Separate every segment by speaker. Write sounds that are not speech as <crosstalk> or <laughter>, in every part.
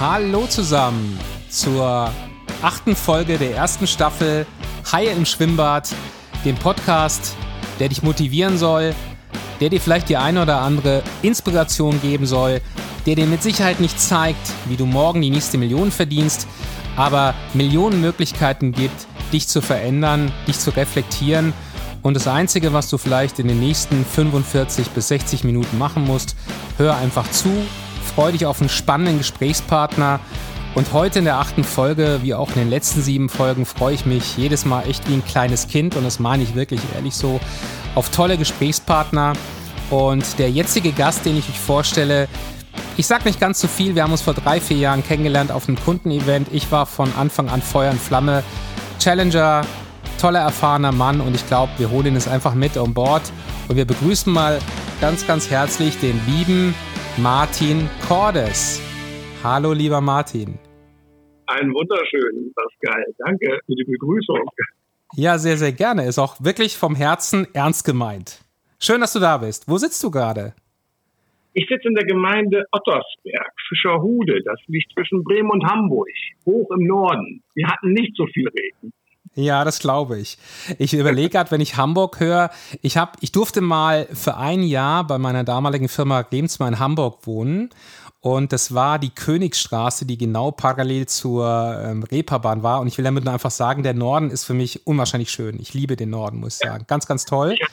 Speaker 1: Hallo zusammen zur achten Folge der ersten Staffel Haie im Schwimmbad, dem Podcast, der dich motivieren soll, der dir vielleicht die eine oder andere Inspiration geben soll, der dir mit Sicherheit nicht zeigt, wie du morgen die nächste Million verdienst, aber Millionen Möglichkeiten gibt, dich zu verändern, dich zu reflektieren. Und das Einzige, was du vielleicht in den nächsten 45 bis 60 Minuten machen musst, hör einfach zu, freu dich auf einen spannenden Gesprächspartner. Und heute in der achten Folge, wie auch in den letzten sieben Folgen, freue ich mich jedes Mal echt wie ein kleines Kind. Und das meine ich wirklich ehrlich so, auf tolle Gesprächspartner. Und der jetzige Gast, den ich euch vorstelle, ich sage nicht ganz so viel. Wir haben uns vor drei, vier Jahren kennengelernt auf einem Kundenevent. Ich war von Anfang an Feuer und Flamme. Challenger, toller, erfahrener Mann und ich glaube, wir holen ihn jetzt einfach mit an Bord und wir begrüßen mal ganz, ganz herzlich den lieben Martin Cordes. Hallo, lieber Martin.
Speaker 2: Einen wunderschönen, Pascal. Danke für die Begrüßung.
Speaker 1: Ja, sehr, sehr gerne. Ist auch wirklich vom Herzen ernst gemeint. Schön, dass du da bist. Wo sitzt du gerade?
Speaker 2: Ich sitze in der Gemeinde Ottersberg, Fischerhude. Das liegt zwischen Bremen und Hamburg, hoch im Norden. Wir hatten nicht so viel Regen.
Speaker 1: Ja, das glaube ich. Ich überlege gerade, wenn ich Hamburg höre, ich, hab, ich durfte mal für ein Jahr bei meiner damaligen Firma Lebensmal in Hamburg wohnen. Und das war die Königsstraße, die genau parallel zur ähm, Reeperbahn war. Und ich will damit nur einfach sagen, der Norden ist für mich unwahrscheinlich schön. Ich liebe den Norden, muss ich sagen. Ganz, ganz toll. Ja,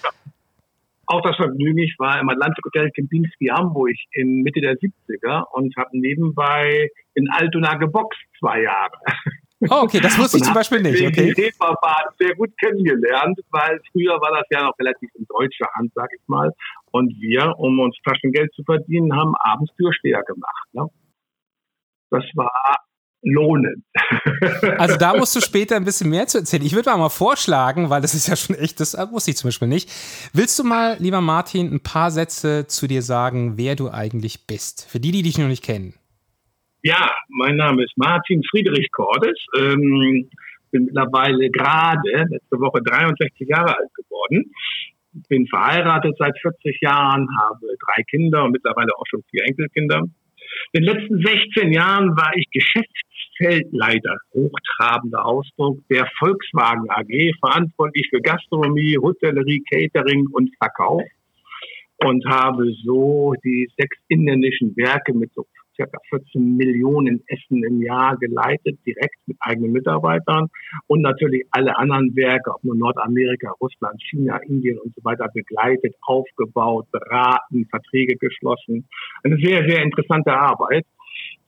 Speaker 2: auch das Vergnügen, ich war im Atlantik Hotel Kempinski Hamburg in Mitte der 70er und habe nebenbei in Altona geboxt zwei Jahre.
Speaker 1: Oh, okay, das wusste ich zum Beispiel nicht. Okay.
Speaker 2: Reeperbahn sehr gut kennengelernt, weil früher war das ja noch relativ in deutscher Hand, sag ich mal. Und wir, um uns Taschengeld zu verdienen, haben abends Türsteher gemacht. Ne? Das war lohnend. <laughs>
Speaker 1: Also da musst du später ein bisschen mehr zu erzählen. Ich würde mal, mal vorschlagen, weil das ist ja schon echt, das wusste ich zum Beispiel nicht. Willst du mal, lieber Martin, ein paar Sätze zu dir sagen, wer du eigentlich bist? Für die, die dich noch nicht kennen.
Speaker 2: Ja, mein Name ist Martin Friedrich Cordes. Ähm, bin mittlerweile gerade letzte Woche 63 Jahre alt geworden. Bin verheiratet seit 40 Jahren, habe drei Kinder und mittlerweile auch schon vier Enkelkinder. In den letzten 16 Jahren war ich Geschäftsfeldleiter, hochtrabender Ausdruck, der Volkswagen AG, verantwortlich für Gastronomie, Hotellerie, Catering und Verkauf und habe so die sechs inländischen Werke mit so circa 14 Millionen Essen im Jahr geleitet, direkt mit eigenen Mitarbeitern und natürlich alle anderen Werke, ob nur Nordamerika, Russland, China, Indien und so weiter begleitet, aufgebaut, beraten, Verträge geschlossen. Eine sehr, sehr interessante Arbeit.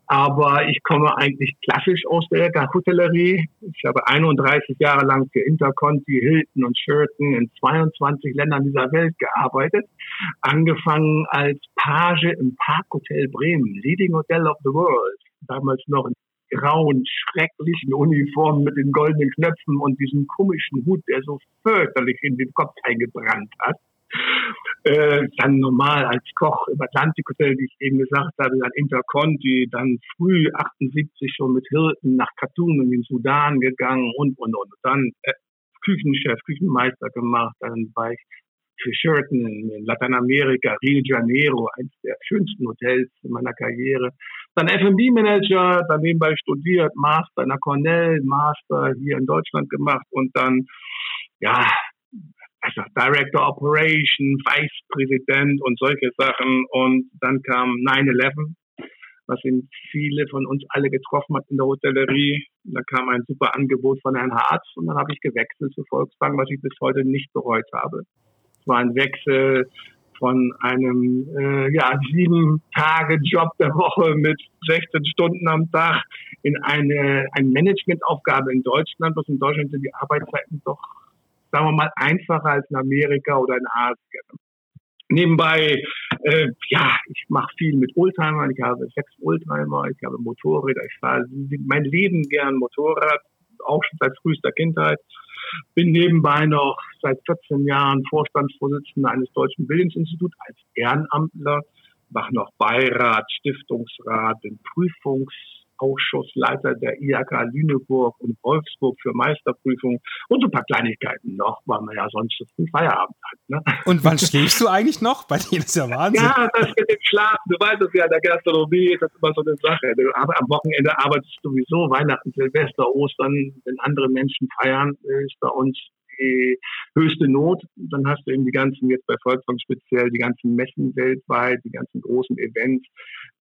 Speaker 2: Aber ich komme eigentlich klassisch aus der Hotellerie. Ich habe 31 Jahre lang für Interconti, Hilton und Sheraton in 22 Ländern dieser Welt gearbeitet. Angefangen als Page im Parkhotel Bremen, Leading Hotel of the World. Damals noch in grauen, schrecklichen Uniformen mit den goldenen Knöpfen und diesem komischen Hut, der so fürchterlich in den Kopf eingebrannt hat. Äh, dann normal als Koch im Atlantik Hotel, wie ich eben gesagt habe, dann Interconti, dann früh 78 schon mit Hirten nach Khartoum in den Sudan gegangen und, und, und. Dann äh, Küchenchef, Küchenmeister gemacht, dann war ich für Sheraton in Lateinamerika, Rio de Janeiro, eines der schönsten Hotels in meiner Karriere. Dann F&B-Manager, dann nebenbei studiert, Master in der Cornell, Master hier in Deutschland gemacht und dann, ja, also Director Operation, Vice Präsident und solche Sachen. Und dann kam 9-11, was ihn viele von uns alle getroffen hat in der Hotellerie. Da kam ein super Angebot von Herrn Harz und dann habe ich gewechselt zu Volkswagen, was ich bis heute nicht bereut habe. Es war ein Wechsel von einem äh, ja, sieben Tage Job der Woche mit 16 Stunden am Tag in eine, eine Managementaufgabe in Deutschland, was in Deutschland sind die Arbeitszeiten doch sagen wir mal, einfacher als in Amerika oder in Asien. Nebenbei, äh, ja, ich mache viel mit Oldtimern. Ich habe sechs Oldtimer, ich habe Motorräder. Ich fahre mein Leben gern Motorrad, auch schon seit frühester Kindheit. Bin nebenbei noch seit 14 Jahren Vorstandsvorsitzender eines deutschen Bildungsinstituts als Ehrenamtler, mache noch Beirat, Stiftungsrat, bin Prüfungs Ausschussleiter der IHK Lüneburg und Wolfsburg für Meisterprüfung und so ein paar Kleinigkeiten noch, weil man ja sonst früh Feierabend hat. Ne?
Speaker 1: Und wann schläfst du eigentlich noch? Bei dir ist ja Wahnsinn.
Speaker 2: Ja, das mit dem Schlafen, du weißt es ja, in der Gastronomie ist das immer so eine Sache. Aber am Wochenende arbeitest du sowieso, Weihnachten, Silvester, Ostern, wenn andere Menschen feiern, ist bei uns die höchste Not. Dann hast du eben die ganzen, jetzt bei Volkswagen speziell, die ganzen Messen weltweit, die ganzen großen Events.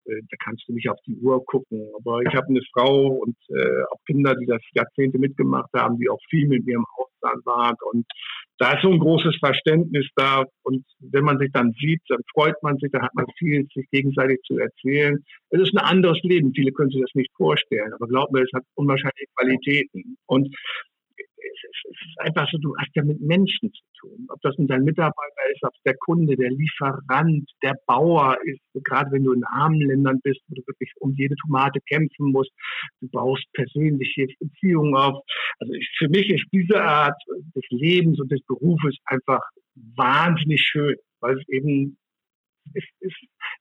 Speaker 2: Äh, da kannst du nicht auf die Uhr gucken. Aber ich habe eine Frau und äh, auch Kinder, die das Jahrzehnte mitgemacht haben, die auch viel mit mir im Ausland waren. Und da ist so ein großes Verständnis da. Und wenn man sich dann sieht, dann freut man sich, dann hat man viel sich gegenseitig zu erzählen. Es ist ein anderes Leben. Viele können sich das nicht vorstellen. Aber glaub mir, es hat unwahrscheinliche Qualitäten. Und es ist einfach so, du hast ja mit Menschen zu tun. Ob das nun dein Mitarbeiter ist, ob es der Kunde, der Lieferant, der Bauer ist, gerade wenn du in armen Ländern bist, wo du wirklich um jede Tomate kämpfen musst, du baust persönliche Beziehungen auf. Also ich, für mich ist diese Art des Lebens und des Berufes einfach wahnsinnig schön, weil es eben es ist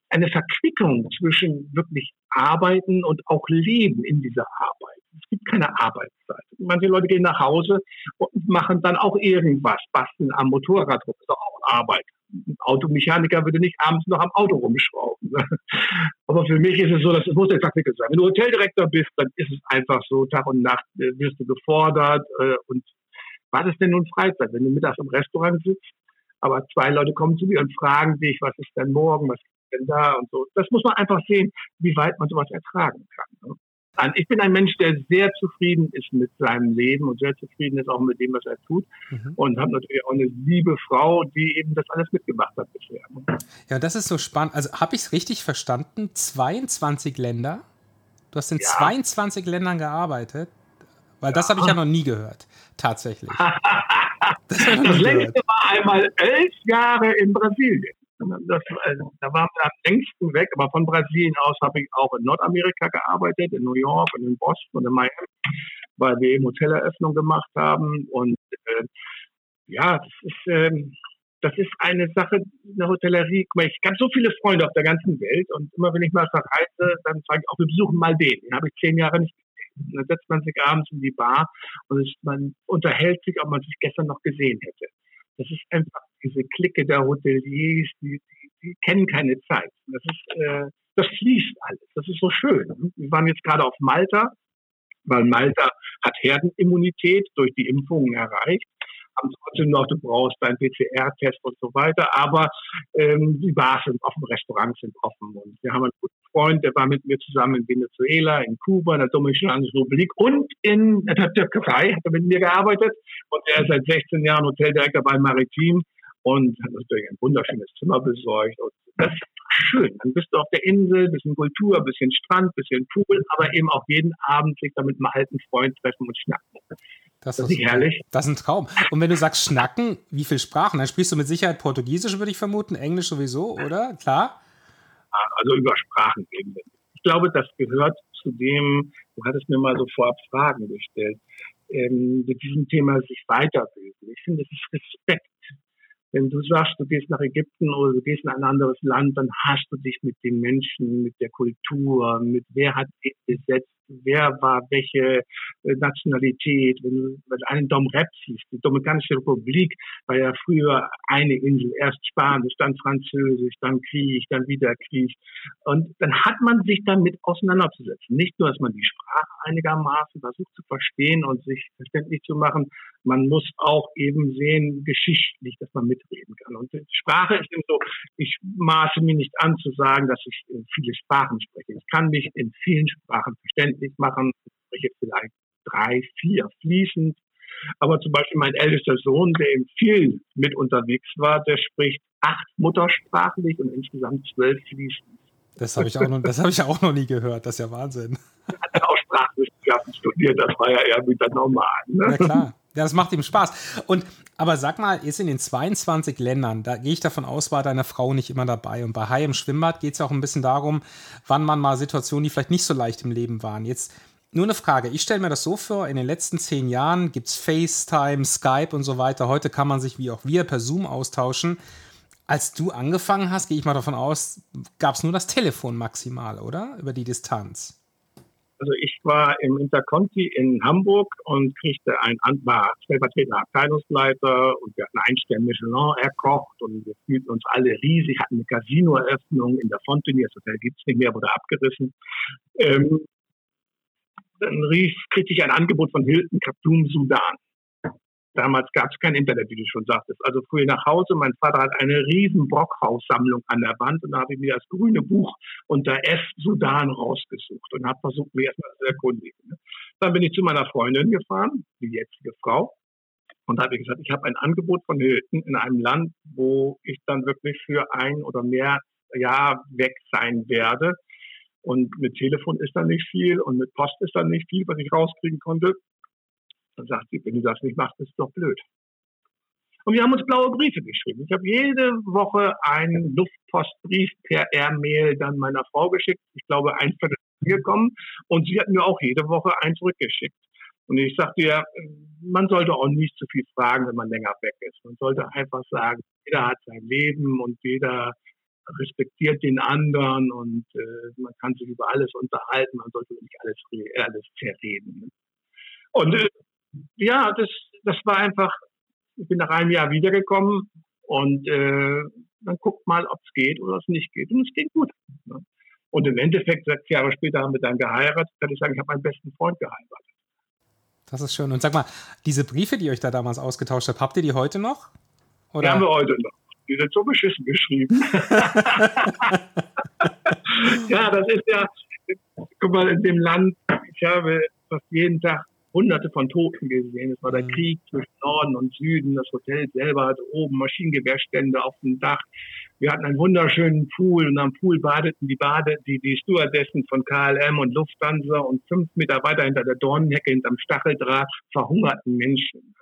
Speaker 2: eine Verquickung zwischen wirklich Arbeiten und auch Leben in dieser Arbeit. Es gibt keine Arbeitszeit. Manche Leute gehen nach Hause und machen dann auch irgendwas, basteln am Motorrad rum. Ist auch Arbeit. Ein Automechaniker würde nicht abends noch am Auto rumschrauben. Aber für mich ist es so, dass es muss exakt sein. Wenn du Hoteldirektor bist, dann ist es einfach so, Tag und Nacht äh, wirst du gefordert. Äh, und was ist denn nun Freizeit? Wenn du mittags im Restaurant sitzt, aber zwei Leute kommen zu dir und fragen dich, was ist denn morgen, was ist denn da und so. Das muss man einfach sehen, wie weit man sowas ertragen kann. Ne? Ich bin ein Mensch, der sehr zufrieden ist mit seinem Leben und sehr zufrieden ist auch mit dem, was er tut. Mhm. Und habe natürlich auch eine liebe Frau, die eben das alles mitgemacht hat bisher.
Speaker 1: Ja, das ist so spannend. Also habe ich es richtig verstanden? 22 Länder? Du hast in ja. 22 Ländern gearbeitet? Weil ja. das habe ich ja noch nie gehört, tatsächlich. <laughs>
Speaker 2: das, das längste war einmal elf Jahre in Brasilien. Das, äh, da waren wir am längsten weg, aber von Brasilien aus habe ich auch in Nordamerika gearbeitet, in New York und in Boston und in Miami, weil wir eben Hoteleröffnung gemacht haben. Und äh, ja, das ist, ähm, das ist eine Sache in der Hotellerie. Ich habe so viele Freunde auf der ganzen Welt und immer wenn ich mal verreise, dann sage ich auch, wir besuchen mal den. Den habe ich zehn Jahre nicht gesehen. Dann setzt man sich abends in die Bar und man unterhält sich, ob man sich gestern noch gesehen hätte. Das ist einfach diese Clique der Hoteliers, die, die, die kennen keine Zeit. Das ist, äh, das fließt alles. Das ist so schön. Wir waren jetzt gerade auf Malta, weil Malta hat Herdenimmunität durch die Impfungen erreicht haben trotzdem noch, du brauchst deinen PCR-Test und so weiter, aber ähm, die Bars sind offen, Restaurants sind offen und wir haben einen guten Freund, der war mit mir zusammen in Venezuela, in Kuba, in der Dominikanischen Republik und in der Türkei, hat er mit mir gearbeitet und er ist seit 16 Jahren Hoteldirektor bei Maritim und hat natürlich ein wunderschönes Zimmer besorgt und das ist schön. Dann bist du auf der Insel, bisschen Kultur, bisschen Strand, bisschen Pool, aber eben auch jeden Abend sich da mit einem alten Freund treffen und schnacken.
Speaker 1: Das, das ist nicht herrlich. Das ist ein Traum. Und wenn du sagst schnacken, wie viele Sprachen? Dann sprichst du mit Sicherheit Portugiesisch, würde ich vermuten, Englisch sowieso, oder? Klar?
Speaker 2: Also über Sprachen eben. Ich glaube, das gehört zu dem, du hattest mir mal so vorab Fragen gestellt, ähm, mit diesem Thema sich weiterbilden. Ich finde, das ist Respekt wenn du sagst, du gehst nach Ägypten oder du gehst in ein anderes Land, dann hast du dich mit den Menschen, mit der Kultur, mit wer hat dich besetzt, wer war welche äh, Nationalität. Wenn wenn einen Dom Rep siehst, die Dominikanische Republik war ja früher eine Insel, erst Spanisch, dann Französisch, dann Krieg, dann wieder Krieg. Und dann hat man sich damit auseinanderzusetzen. Nicht nur, dass man die Sprache einigermaßen versucht zu verstehen und sich verständlich zu machen, man muss auch eben sehen, geschichtlich, dass man mitreden kann. Und Sprache ist eben so, ich maße mir nicht an zu sagen, dass ich viele Sprachen spreche. Ich kann mich in vielen Sprachen verständlich machen. Ich spreche vielleicht drei, vier fließend. Aber zum Beispiel mein ältester Sohn, der eben viel mit unterwegs war, der spricht acht muttersprachlich und insgesamt zwölf fließend.
Speaker 1: Das habe ich, auch noch, hab ich auch noch nie gehört. Das ist ja Wahnsinn.
Speaker 2: Hat auch Sprachwissenschaften studiert. Das war ja eher wieder normal.
Speaker 1: Ne? Ja, klar. Ja, das macht ihm Spaß. Und aber sag mal, jetzt in den 22 Ländern, da gehe ich davon aus, war deine Frau nicht immer dabei. Und bei Hai im Schwimmbad geht es ja auch ein bisschen darum, wann man mal Situationen, die vielleicht nicht so leicht im Leben waren. Jetzt nur eine Frage. Ich stelle mir das so vor, in den letzten zehn Jahren gibt es FaceTime, Skype und so weiter. Heute kann man sich wie auch wir per Zoom austauschen. Als du angefangen hast, gehe ich mal davon aus, gab es nur das Telefon maximal, oder? Über die Distanz.
Speaker 2: Also ich war im Interconti in Hamburg und kriegte ein, war stellvertretender Abteilungsleiter und wir hatten ein Stern Michelin erkocht und wir fühlten uns alle riesig, hatten eine Casinoeröffnung in der Fontenay, das Hotel gibt's nicht mehr, wurde abgerissen. Ähm, dann rief, kriegte ich ein Angebot von Hilton Khartoum, Sudan. Damals gab es kein Internet, wie du schon sagtest. Also ich nach Hause. Mein Vater hat eine riesen Brockhaus-Sammlung an der Wand und da habe ich mir das grüne Buch unter F Sudan rausgesucht und habe versucht, mir erstmal zu erkundigen. Ne? Dann bin ich zu meiner Freundin gefahren, die jetzige Frau, und habe gesagt, ich habe ein Angebot von Hilton in einem Land, wo ich dann wirklich für ein oder mehr Jahr weg sein werde. Und mit Telefon ist da nicht viel und mit Post ist da nicht viel, was ich rauskriegen konnte. Dann sagt sie, wenn du das nicht machst, ist doch blöd. Und wir haben uns blaue Briefe geschrieben. Ich habe jede Woche einen Luftpostbrief per Airmail dann meiner Frau geschickt. Ich glaube, ein Viertel gekommen. Und sie hat mir auch jede Woche einen zurückgeschickt. Und ich sagte ja, man sollte auch nicht zu viel fragen, wenn man länger weg ist. Man sollte einfach sagen, jeder hat sein Leben und jeder respektiert den anderen und äh, man kann sich über alles unterhalten. Man sollte nicht alles, alles zerreden. Und äh, ja, das, das war einfach, ich bin nach einem Jahr wiedergekommen und äh, dann guckt mal, ob es geht oder es nicht geht. Und es geht gut. Ne? Und im Endeffekt, sechs Jahre später haben wir dann geheiratet, kann ich sagen, ich habe meinen besten Freund geheiratet.
Speaker 1: Das ist schön. Und sag mal, diese Briefe, die ihr euch da damals ausgetauscht habt, habt ihr die heute noch?
Speaker 2: Oder? Die haben wir heute noch. Die sind so beschissen geschrieben. <laughs> ja, das ist ja, guck mal, in dem Land, ich habe fast jeden Tag hunderte von Toten gesehen. Es war der mhm. Krieg zwischen Norden und Süden. Das Hotel selber hatte oben Maschinengewehrstände auf dem Dach. Wir hatten einen wunderschönen Pool und am Pool badeten die Bade, die, die Stewardessen von KLM und Lufthansa und fünf Meter weiter hinter der Dornenhecke, hinterm Stacheldraht verhungerten Menschen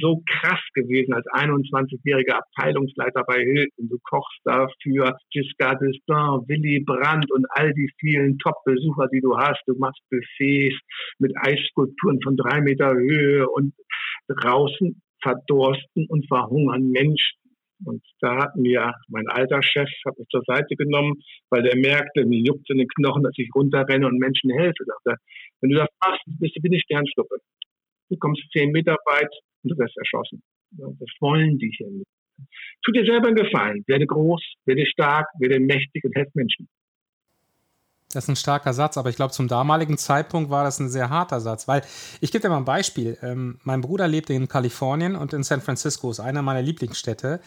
Speaker 2: so krass gewesen als 21-jähriger Abteilungsleiter bei Hilton. Du kochst da für Giscard d'Estaing, Willy Brandt und all die vielen Top-Besucher, die du hast. Du machst Buffets mit Eisskulpturen von drei Meter Höhe und draußen verdorsten und verhungern Menschen. Und da hat mir mein alter Chef hat mich zur Seite genommen, weil der merkte, mir juckt in den Knochen, dass ich runterrenne und Menschen helfe. Sagte, wenn du das machst, bist du wie eine Sternschnuppe. Du kommst zehn Meter weit, und du wirst erschossen. Das wollen die hier nicht. Tu dir selber einen Gefallen. Werde groß, werde stark, werde mächtig und helf Menschen.
Speaker 1: Das ist ein starker Satz, aber ich glaube, zum damaligen Zeitpunkt war das ein sehr harter Satz, weil ich gebe dir mal ein Beispiel. Ähm, mein Bruder lebt in Kalifornien und in San Francisco ist einer meiner Lieblingsstädte.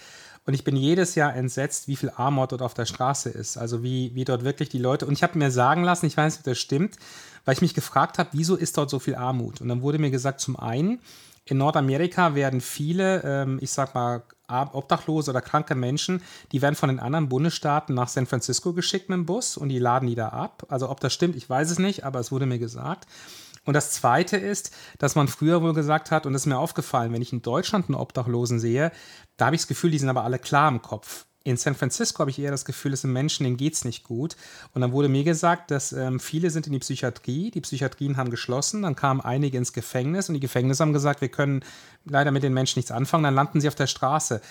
Speaker 1: Und ich bin jedes Jahr entsetzt, wie viel Armut dort auf der Straße ist. Also wie, wie dort wirklich die Leute. Und ich habe mir sagen lassen, ich weiß nicht, ob das stimmt, weil ich mich gefragt habe, wieso ist dort so viel Armut? Und dann wurde mir gesagt, zum einen, in Nordamerika werden viele, ähm, ich sag mal, obdachlose oder kranke Menschen, die werden von den anderen Bundesstaaten nach San Francisco geschickt mit dem Bus und die laden die da ab. Also ob das stimmt, ich weiß es nicht, aber es wurde mir gesagt. Und das Zweite ist, dass man früher wohl gesagt hat, und das ist mir aufgefallen, wenn ich in Deutschland einen Obdachlosen sehe, da habe ich das Gefühl, die sind aber alle klar im Kopf in San Francisco habe ich eher das Gefühl, es sind Menschen, denen geht es nicht gut. Und dann wurde mir gesagt, dass ähm, viele sind in die Psychiatrie, die Psychiatrien haben geschlossen, dann kamen einige ins Gefängnis und die Gefängnisse haben gesagt, wir können leider mit den Menschen nichts anfangen, dann landen sie auf der Straße.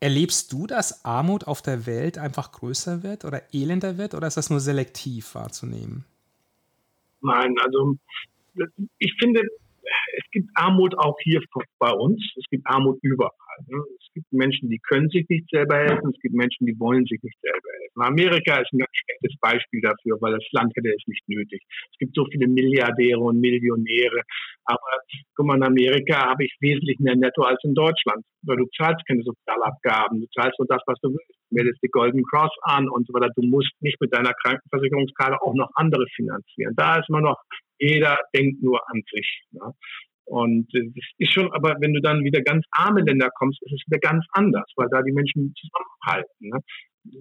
Speaker 1: Erlebst du, dass Armut auf der Welt einfach größer wird oder elender wird oder ist das nur selektiv wahrzunehmen?
Speaker 2: Nein, also ich finde, es gibt Armut auch hier bei uns, es gibt Armut überall. Ne? Es gibt Menschen, die können sich nicht selber helfen, es gibt Menschen, die wollen sich nicht selber helfen. Amerika ist ein ganz schlechtes Beispiel dafür, weil das Land hätte es nicht nötig. Es gibt so viele Milliardäre und Millionäre, aber guck mal, in Amerika habe ich wesentlich mehr Netto als in Deutschland, weil du zahlst keine Sozialabgaben, du zahlst nur das, was du willst, du meldest die Golden Cross an und so weiter. Du musst nicht mit deiner Krankenversicherungskarte auch noch andere finanzieren. Da ist man noch jeder denkt nur an sich. Ne? Und das ist schon, aber wenn du dann wieder ganz arme Länder kommst, ist es wieder ganz anders, weil da die Menschen zusammenhalten. Ne?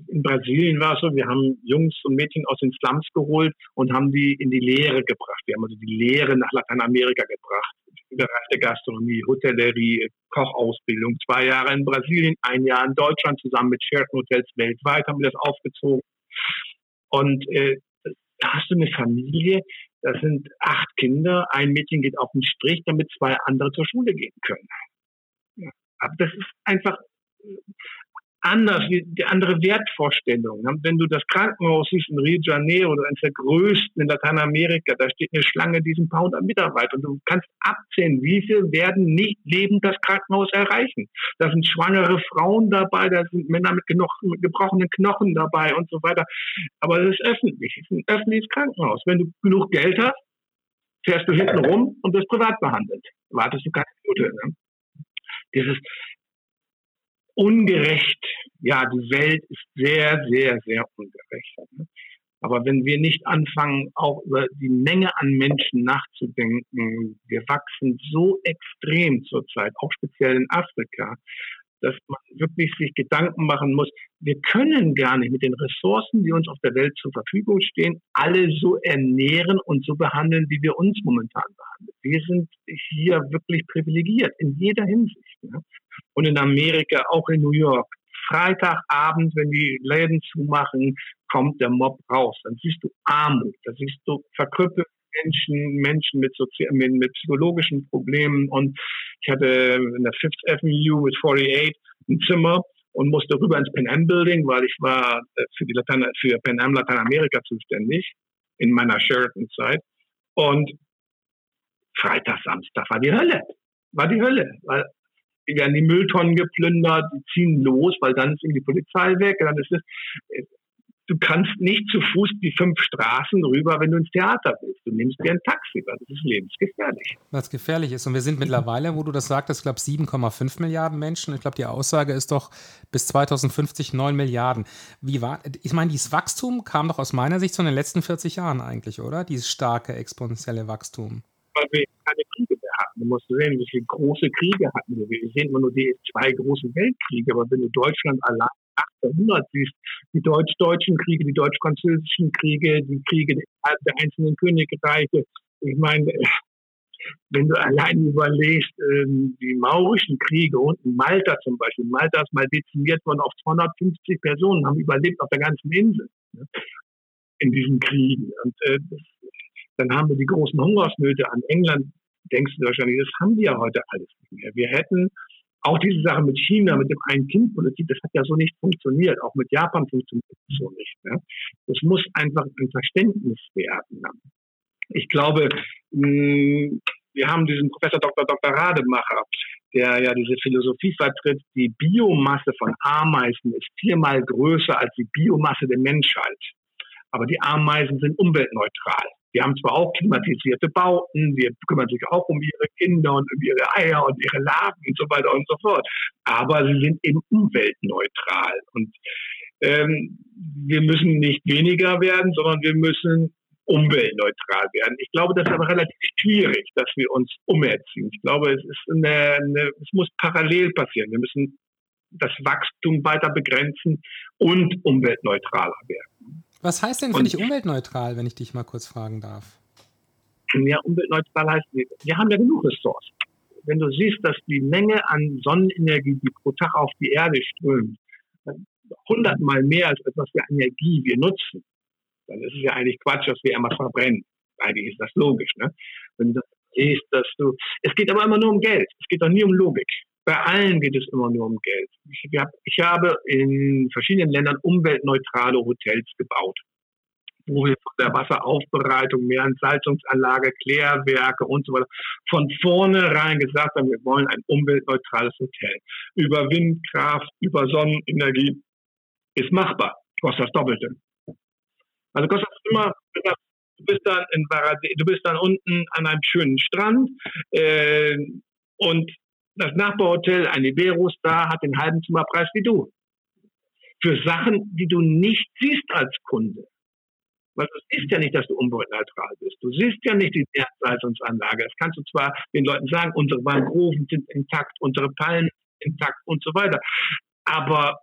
Speaker 2: In Brasilien war es so, wir haben Jungs und Mädchen aus den Slums geholt und haben die in die Lehre gebracht. Wir haben also die Lehre nach Lateinamerika gebracht. Im Bereich der Gastronomie, Hotellerie, Kochausbildung. Zwei Jahre in Brasilien, ein Jahr in Deutschland zusammen mit Sheraton Hotels weltweit haben wir das aufgezogen. Und äh, da hast du eine Familie, das sind acht Kinder, ein Mädchen geht auf den Strich, damit zwei andere zur Schule gehen können. Aber das ist einfach, anders, die andere Wertvorstellungen. Wenn du das Krankenhaus siehst in Rio de Janeiro oder eines der größten in Lateinamerika, da steht eine Schlange, diesen paar hundert Mitarbeiter und du kannst abzählen, wie viele werden nicht lebend das Krankenhaus erreichen. Da sind schwangere Frauen dabei, da sind Männer mit, Knochen, mit gebrochenen Knochen dabei und so weiter. Aber das ist öffentlich, es ist ein öffentliches Krankenhaus. Wenn du genug Geld hast, fährst du hinten rum und wirst privat behandelt. Wartest du keine Minute. Ne? Dieses ungerecht. Ja, die Welt ist sehr, sehr, sehr ungerecht. Aber wenn wir nicht anfangen, auch über die Menge an Menschen nachzudenken, wir wachsen so extrem zurzeit, auch speziell in Afrika, dass man wirklich sich Gedanken machen muss, wir können gar nicht mit den Ressourcen, die uns auf der Welt zur Verfügung stehen, alle so ernähren und so behandeln, wie wir uns momentan behandeln. Wir sind hier wirklich privilegiert in jeder Hinsicht. Und in Amerika, auch in New York, Freitagabend, wenn die Läden zumachen, kommt der Mob raus. Dann siehst du Armut, da siehst du verkrüppelte Menschen, Menschen mit, Sozi mit, mit psychologischen Problemen. Und ich hatte in der Fifth Avenue mit 48 ein Zimmer und musste rüber ins Pan Am Building, weil ich war äh, für die Latein für Pan Am Lateinamerika zuständig in meiner Sheraton-Zeit. Und Freitag, Samstag war die Hölle. War die Hölle. Weil werden die Mülltonnen geplündert, die ziehen los, weil dann ist eben die Polizei weg. Dann ist es, du kannst nicht zu Fuß die fünf Straßen rüber, wenn du ins Theater willst. Du nimmst dir ein Taxi, weil das ist lebensgefährlich.
Speaker 1: Was gefährlich ist. Und wir sind mittlerweile, wo du das sagtest, ich glaube 7,5 Milliarden Menschen. Ich glaube, die Aussage ist doch bis 2050 9 Milliarden. Wie war, ich meine, dieses Wachstum kam doch aus meiner Sicht in den letzten 40 Jahren eigentlich, oder? Dieses starke exponentielle Wachstum.
Speaker 2: Weil wir keine hatten. Du musst sehen, wie viele große Kriege hatten wir. Wir sehen immer nur die zwei großen Weltkriege, aber wenn du Deutschland allein 1800 siehst, die deutsch-deutschen Kriege, die deutsch-französischen Kriege, die Kriege der einzelnen Königreiche. Ich meine, <laughs> wenn du allein überlegst, ähm, die maurischen Kriege unten Malta zum Beispiel, Malta ist mal dezimiert worden auf 250 Personen, haben überlebt auf der ganzen Insel ne, in diesen Kriegen. Und äh, dann haben wir die großen Hungersnöte an England, denkst du wahrscheinlich, das haben wir ja heute alles nicht mehr. Wir hätten auch diese Sache mit China, mit dem Ein-Kind-Politik, das hat ja so nicht funktioniert. Auch mit Japan funktioniert das so nicht. Ne? Das muss einfach ein Verständnis werden. Ich glaube, mh, hm, wir haben diesen Professor Dr. Dr. Rademacher, der ja diese Philosophie vertritt, die Biomasse von Ameisen ist viermal größer als die Biomasse der Menschheit. Aber die Ameisen sind umweltneutral. Die haben zwar auch klimatisierte Bauten, die kümmern sich auch um ihre Kinder und um ihre Eier und ihre Larven und so weiter und so fort. Aber sie sind eben umweltneutral. Und ähm, wir müssen nicht weniger werden, sondern wir müssen umweltneutral werden. Ich glaube, das ist aber relativ schwierig, dass wir uns umerziehen. Ich glaube, es ist eine, eine, es muss parallel passieren. Wir müssen das Wachstum weiter begrenzen und umweltneutraler werden.
Speaker 1: Was heißt denn für dich umweltneutral, wenn ich dich mal kurz fragen darf?
Speaker 2: Ja, umweltneutral heißt, wir haben ja genug Ressourcen. Wenn du siehst, dass die Menge an Sonnenenergie, die pro Tag auf die Erde strömt, hundertmal mehr als etwas für Energie wir nutzen, dann ist es ja eigentlich Quatsch, dass wir immer verbrennen. Eigentlich ist das logisch. Ne? Wenn du siehst, dass du, es geht aber immer nur um Geld. Es geht doch nie um Logik. Bei allen geht es immer nur um Geld. Ich, ich habe in verschiedenen Ländern umweltneutrale Hotels gebaut, wo wir von der Wasseraufbereitung, Meerentsalzungsanlage, Klärwerke und so weiter von vornherein gesagt haben, wir wollen ein umweltneutrales Hotel. Über Windkraft, über Sonnenenergie ist machbar, kostet das Doppelte. Also kostet das immer, du bist dann in Paradies, du bist dann unten an einem schönen Strand äh, und das Nachbarhotel, ein Iberus da, hat den halben Zimmerpreis wie du. Für Sachen, die du nicht siehst als Kunde. Weil du siehst ja nicht, dass du umweltneutral bist. Du siehst ja nicht die Erdsalzungsanlage. Das kannst du zwar den Leuten sagen, unsere Mangroven sind intakt, unsere Palmen sind intakt und so weiter. Aber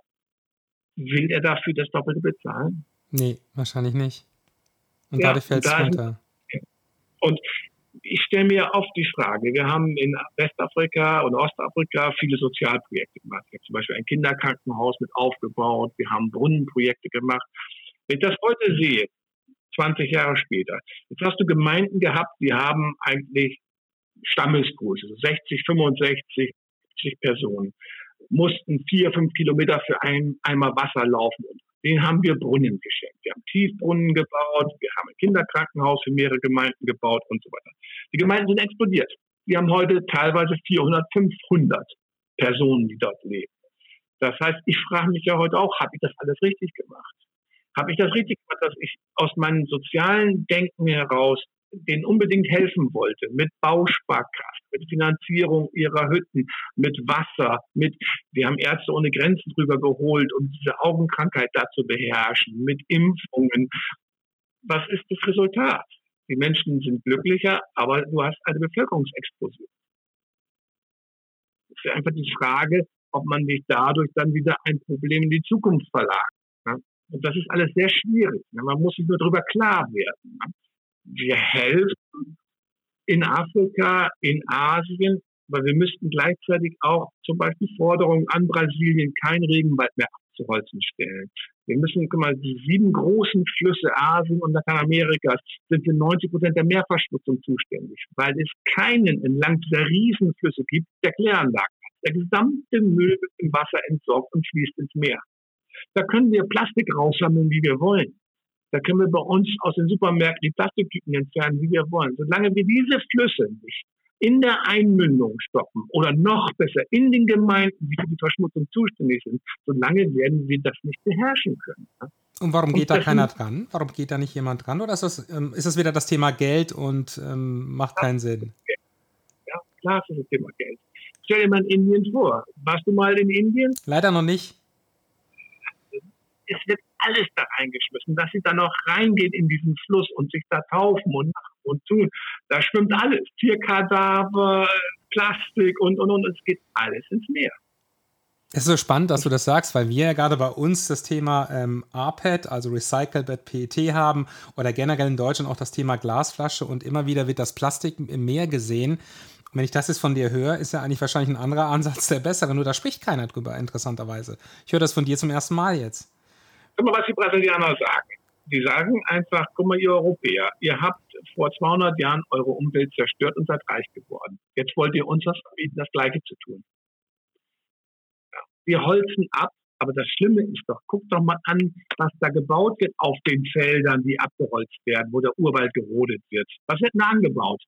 Speaker 2: will er dafür das Doppelte bezahlen?
Speaker 1: Nee, wahrscheinlich nicht. Und ja, dadurch fällt es runter.
Speaker 2: Und ich stelle mir oft die Frage, wir haben in Westafrika und Ostafrika viele Sozialprojekte gemacht. Ich habe zum Beispiel ein Kinderkrankenhaus mit aufgebaut, wir haben Brunnenprojekte gemacht. Wenn ich das heute sehe, 20 Jahre später, jetzt hast du Gemeinden gehabt, die haben eigentlich Stammesgröße, 60, 65, 70 Personen. mussten vier, fünf Kilometer für einen Eimer Wasser laufen. Den haben wir Brunnen geschenkt. Wir haben Tiefbrunnen gebaut, wir haben ein Kinderkrankenhaus für mehrere Gemeinden gebaut und so weiter. Die Gemeinden sind explodiert. Wir haben heute teilweise 400, 500 Personen, die dort leben. Das heißt, ich frage mich ja heute auch, habe ich das alles richtig gemacht? Habe ich das richtig gemacht, dass ich aus meinem sozialen Denken heraus denen unbedingt helfen wollte, mit Bausparkraft, mit Finanzierung ihrer Hütten, mit Wasser, mit, wir haben Ärzte ohne Grenzen drüber geholt, um diese Augenkrankheit da zu beherrschen, mit Impfungen. Was ist das Resultat? Die Menschen sind glücklicher, aber du hast eine Bevölkerungsexplosion. Das ist einfach die Frage, ob man nicht dadurch dann wieder ein Problem in die Zukunft verlagert. Und das ist alles sehr schwierig. Man muss sich nur darüber klar werden wir helfen in Afrika, in Asien, aber wir müssten gleichzeitig auch zum Beispiel Forderungen an Brasilien, kein Regenwald mehr abzuholzen stellen. Wir müssen, guck mal, die sieben großen Flüsse Asien und Lateinamerikas sind für 90 Prozent der Meerverschmutzung zuständig, weil es keinen entlang dieser Riesenflüsse gibt, der Kläranlagen hat. Der gesamte Müll wird im Wasser entsorgt und fließt ins Meer. Da können wir Plastik raussammeln, wie wir wollen. Da können wir bei uns aus den Supermärkten die Plastiktüten entfernen, wie wir wollen. Solange wir diese Flüsse nicht in der Einmündung stoppen oder noch besser in den Gemeinden, die für die Verschmutzung zuständig sind, solange werden wir das nicht beherrschen können.
Speaker 1: Und warum geht und da keiner dran? Warum geht da nicht jemand dran? Oder ist das, ähm, ist das wieder das Thema Geld und ähm, macht keinen Sinn?
Speaker 2: Ja, klar ist das Thema Geld. Stell dir mal in Indien vor. Warst du mal in Indien?
Speaker 1: Leider noch nicht.
Speaker 2: Es wird alles da reingeschmissen, dass sie dann noch reingehen in diesen Fluss und sich da taufen und machen und tun. Da schwimmt alles. Tierkadaver, Plastik und, und, und. Es geht alles ins Meer.
Speaker 1: Es ist so spannend, dass du das sagst, weil wir ja gerade bei uns das Thema ähm, RPET, also Recycled PET haben oder generell in Deutschland auch das Thema Glasflasche und immer wieder wird das Plastik im Meer gesehen. Und wenn ich das jetzt von dir höre, ist ja eigentlich wahrscheinlich ein anderer Ansatz der bessere, nur da spricht keiner drüber, interessanterweise. Ich höre das von dir zum ersten Mal jetzt.
Speaker 2: Guck mal, was die Brasilianer sagen. Die sagen einfach, guck mal, ihr Europäer, ihr habt vor 200 Jahren eure Umwelt zerstört und seid reich geworden. Jetzt wollt ihr uns was verbieten, das Gleiche zu tun. Ja. Wir holzen ab, aber das Schlimme ist doch, guck doch mal an, was da gebaut wird auf den Feldern, die abgeholzt werden, wo der Urwald gerodet wird. Was wird denn da angebaut?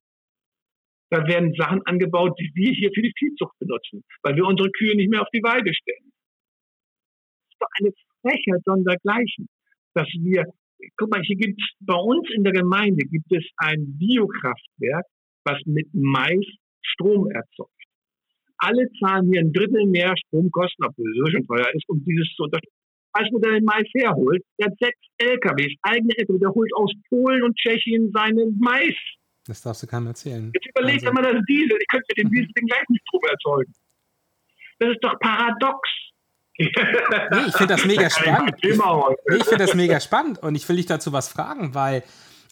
Speaker 2: Da werden Sachen angebaut, die wir hier für die Viehzucht benutzen, weil wir unsere Kühe nicht mehr auf die Weide stellen. Das ist doch eine Frechheit sondergleichen, dass wir, guck mal, hier gibt es bei uns in der Gemeinde gibt es ein Biokraftwerk, was mit Mais Strom erzeugt. Alle zahlen hier ein Drittel mehr Stromkosten, obwohl es schon teuer ist, um dieses zu unterstützen. Wo der den Mais herholt? Der hat sechs LKWs, eigene LKW, der holt aus Polen und Tschechien seinen Mais.
Speaker 1: Das darfst du keinem erzählen.
Speaker 2: Jetzt überlegt mal das Diesel, ich könnte den Diesel den gleichen Strom erzeugen. Das ist doch paradox.
Speaker 1: Nee, ich finde das mega spannend. Ich, nee, ich finde das mega spannend und ich will dich dazu was fragen, weil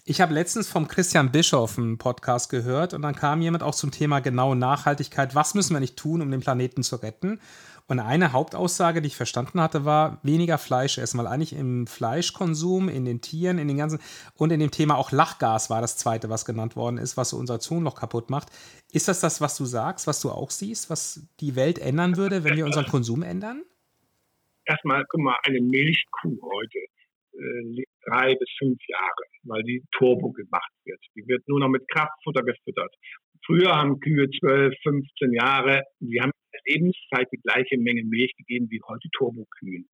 Speaker 1: ich habe letztens vom Christian Bischoff einen Podcast gehört und dann kam jemand auch zum Thema genau Nachhaltigkeit. Was müssen wir nicht tun, um den Planeten zu retten? Und eine Hauptaussage, die ich verstanden hatte, war weniger Fleisch essen, weil eigentlich im Fleischkonsum, in den Tieren, in den ganzen und in dem Thema auch Lachgas war das zweite, was genannt worden ist, was so unser Zungenloch kaputt macht. Ist das das, was du sagst, was du auch siehst, was die Welt ändern würde, wenn wir unseren Konsum ändern?
Speaker 2: Erstmal, guck mal, eine Milchkuh heute äh, drei bis fünf Jahre, weil die Turbo gemacht wird. Die wird nur noch mit Kraftfutter gefüttert. Früher haben Kühe 12, 15 Jahre, die haben in der Lebenszeit die gleiche Menge Milch gegeben wie heute Turbokühen.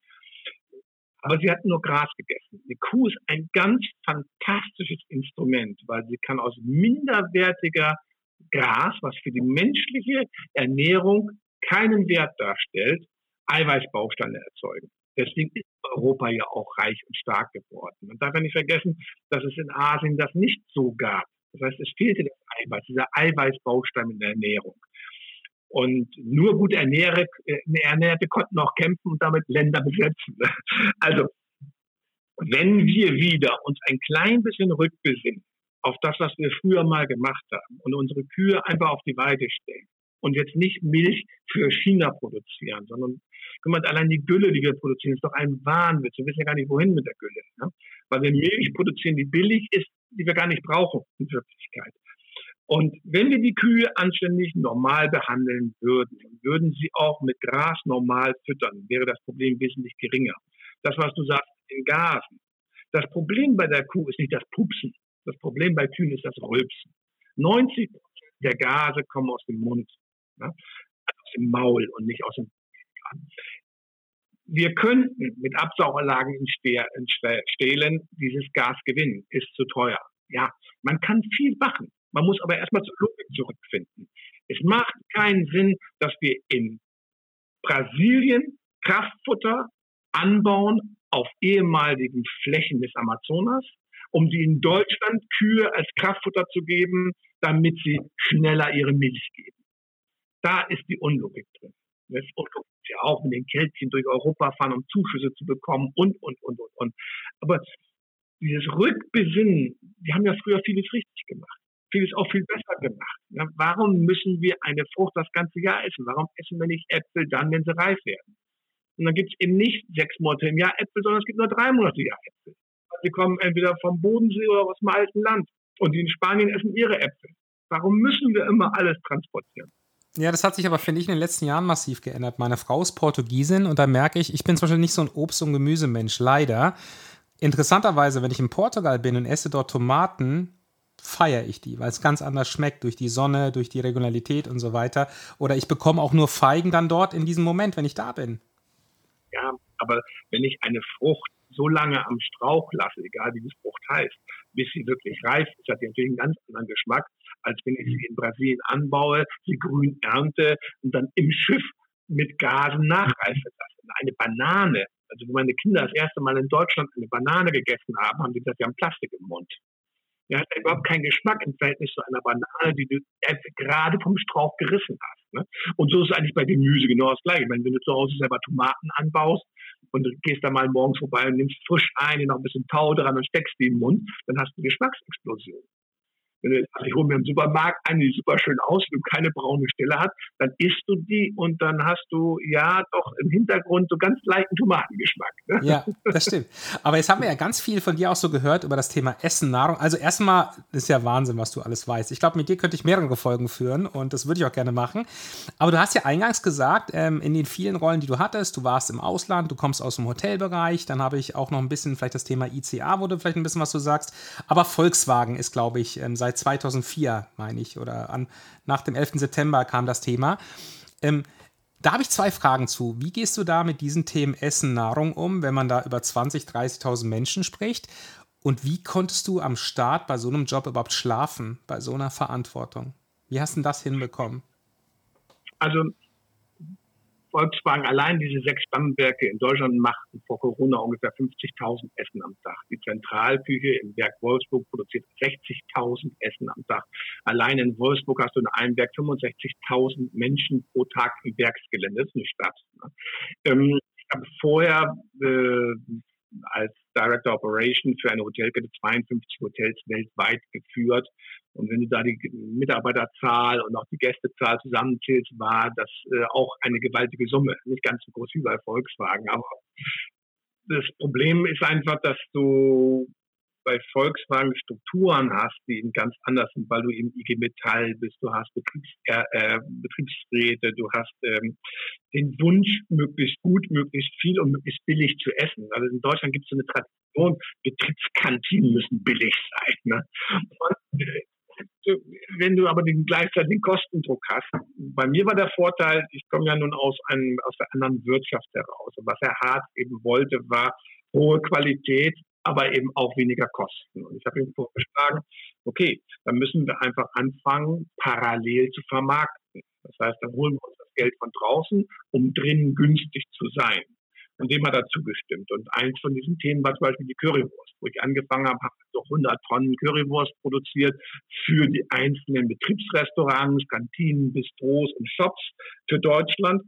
Speaker 2: Aber sie hatten nur Gras gegessen. Eine Kuh ist ein ganz fantastisches Instrument, weil sie kann aus minderwertiger Gras, was für die menschliche Ernährung keinen Wert darstellt, Eiweißbausteine erzeugen. Deswegen ist Europa ja auch reich und stark geworden. Man darf ja nicht vergessen, dass es in Asien das nicht so gab. Das heißt, es fehlte das Eiweiß, dieser Eiweißbaustein in der Ernährung. Und nur gut Ernährte, äh, Ernährte konnten auch kämpfen und damit Länder besetzen. <laughs> Also, wenn wir wieder uns ein klein bisschen rückbesinnen auf das, was wir früher mal gemacht haben und unsere Kühe einfach auf die Weide stellen und jetzt nicht Milch für China produzieren, sondern Guck mal, allein die Gülle, die wir produzieren, ist doch ein Wahnwitz. Wir wissen ja gar nicht, wohin mit der Gülle. Ne? Weil wir Milch produzieren, die billig ist, die wir gar nicht brauchen in Wirklichkeit. Und wenn wir die Kühe anständig normal behandeln würden, würden sie auch mit Gras normal füttern, wäre das Problem wesentlich geringer. Das, was du sagst, in Gasen. Das Problem bei der Kuh ist nicht das Pupsen. Das Problem bei Kühen ist das Rülpsen. 90% der Gase kommen aus dem Mund, ne? aus dem Maul und nicht aus dem wir könnten mit Absaugerlagen in Stählen dieses Gas gewinnen, ist zu teuer. Ja, man kann viel machen. Man muss aber erstmal zur Logik zurückfinden. Es macht keinen Sinn, dass wir in Brasilien Kraftfutter anbauen auf ehemaligen Flächen des Amazonas, um die in Deutschland Kühe als Kraftfutter zu geben, damit sie schneller ihre Milch geben. Da ist die Unlogik drin. Das ist ja auch mit den Kälbchen durch Europa fahren, um Zuschüsse zu bekommen und, und, und, und, und. Aber dieses Rückbesinnen, die haben ja früher vieles richtig gemacht. Vieles auch viel besser gemacht. Ja, warum müssen wir eine Frucht das ganze Jahr essen? Warum essen wir nicht Äpfel dann, wenn sie reif werden? Und dann gibt es eben nicht sechs Monate im Jahr Äpfel, sondern es gibt nur drei Monate im Jahr Äpfel. Sie kommen entweder vom Bodensee oder aus dem alten Land. Und die in Spanien essen ihre Äpfel. Warum müssen wir immer alles transportieren?
Speaker 1: Ja, das hat sich aber, finde ich, in den letzten Jahren massiv geändert. Meine Frau ist Portugiesin und da merke ich, ich bin zum Beispiel nicht so ein Obst- und Gemüsemensch, leider. Interessanterweise, wenn ich in Portugal bin und esse dort Tomaten, feiere ich die, weil es ganz anders schmeckt durch die Sonne, durch die Regionalität und so weiter. Oder ich bekomme auch nur Feigen dann dort in diesem Moment, wenn ich da bin.
Speaker 2: Ja, aber wenn ich eine Frucht so lange am Strauch lasse, egal wie die Frucht heißt, bis sie wirklich reif ist, hat die natürlich einen ganz anderen Geschmack, als wenn ich sie in Brasilien anbaue, sie grün ernte und dann im Schiff mit Gasen nachreifen lasse. Eine Banane, also wenn meine Kinder das erste Mal in Deutschland eine Banane gegessen haben, haben die gesagt, die haben Plastik im Mund. Der hat überhaupt keinen Geschmack im Verhältnis zu einer Banane, die du gerade vom Strauch gerissen hast. Ne? Und so ist es eigentlich bei Gemüse genau das Gleiche. Wenn du zu Hause selber Tomaten anbaust und du gehst da mal morgens vorbei und nimmst frisch ein, noch ein bisschen Tau dran und steckst die im Mund, dann hast du eine Geschmacksexplosion. Wenn du ich hole mir im Supermarkt eine, die super schön aussieht und keine braune Stelle hat, dann isst du die und dann hast du ja doch im Hintergrund so ganz leichten Tomatengeschmack.
Speaker 1: Ne? Ja, das stimmt. Aber jetzt haben wir ja ganz viel von dir auch so gehört über das Thema Essen, Nahrung. Also erstmal ist ja Wahnsinn, was du alles weißt. Ich glaube, mit dir könnte ich mehrere Folgen führen und das würde ich auch gerne machen. Aber du hast ja eingangs gesagt, ähm, in den vielen Rollen, die du hattest, du warst im Ausland, du kommst aus dem Hotelbereich, dann habe ich auch noch ein bisschen vielleicht das Thema ICA, wo du vielleicht ein bisschen was du sagst. Aber Volkswagen ist, glaube ich, ähm, seit seit 2004, meine ich, oder an, nach dem 11. September kam das Thema. Ähm, da habe ich zwei Fragen zu. Wie gehst du da mit diesen Themen Essen, Nahrung um, wenn man da über 20.000, 30.000 Menschen spricht? Und wie konntest du am Start bei so einem Job überhaupt schlafen, bei so einer Verantwortung? Wie hast du das hinbekommen?
Speaker 2: Also Volkswagen allein diese sechs Stammwerke in Deutschland machten vor Corona ungefähr 50.000 Essen am Tag. Die Zentralküche im Werk Wolfsburg produziert 60.000 Essen am Tag. Allein in Wolfsburg hast du in einem Werk 65.000 Menschen pro Tag im Werksgelände. Das ist eine Stadt. Ne? Ähm, ich habe vorher äh, als Director Operation für eine Hotelkette 52 Hotels weltweit geführt. Und wenn du da die Mitarbeiterzahl und auch die Gästezahl zusammenzählst, war das äh, auch eine gewaltige Summe. Nicht ganz so groß wie bei Volkswagen, aber das Problem ist einfach, dass du bei Volkswagen Strukturen hast, die eben ganz anders sind, weil du eben IG Metall bist, du hast Betriebs, äh, äh, Betriebsräte, du hast ähm, den Wunsch, möglichst gut, möglichst viel und möglichst billig zu essen. Also in Deutschland gibt es so eine Tradition, Betriebskantinen müssen billig sein. Ne? Und, wenn du aber den gleichzeitigen Kostendruck hast. Bei mir war der Vorteil, ich komme ja nun aus einem aus der anderen Wirtschaft heraus. Und was Herr Hart eben wollte, war hohe Qualität aber eben auch weniger Kosten. Und ich habe ihm vorgeschlagen, okay, dann müssen wir einfach anfangen, parallel zu vermarkten. Das heißt, dann holen wir uns das Geld von draußen, um drinnen günstig zu sein. Und dem hat er zugestimmt. Und eins von diesen Themen war zum Beispiel die Currywurst, wo ich angefangen habe, habe so 100 Tonnen Currywurst produziert für die einzelnen Betriebsrestaurants, Kantinen, Bistros und Shops für Deutschland.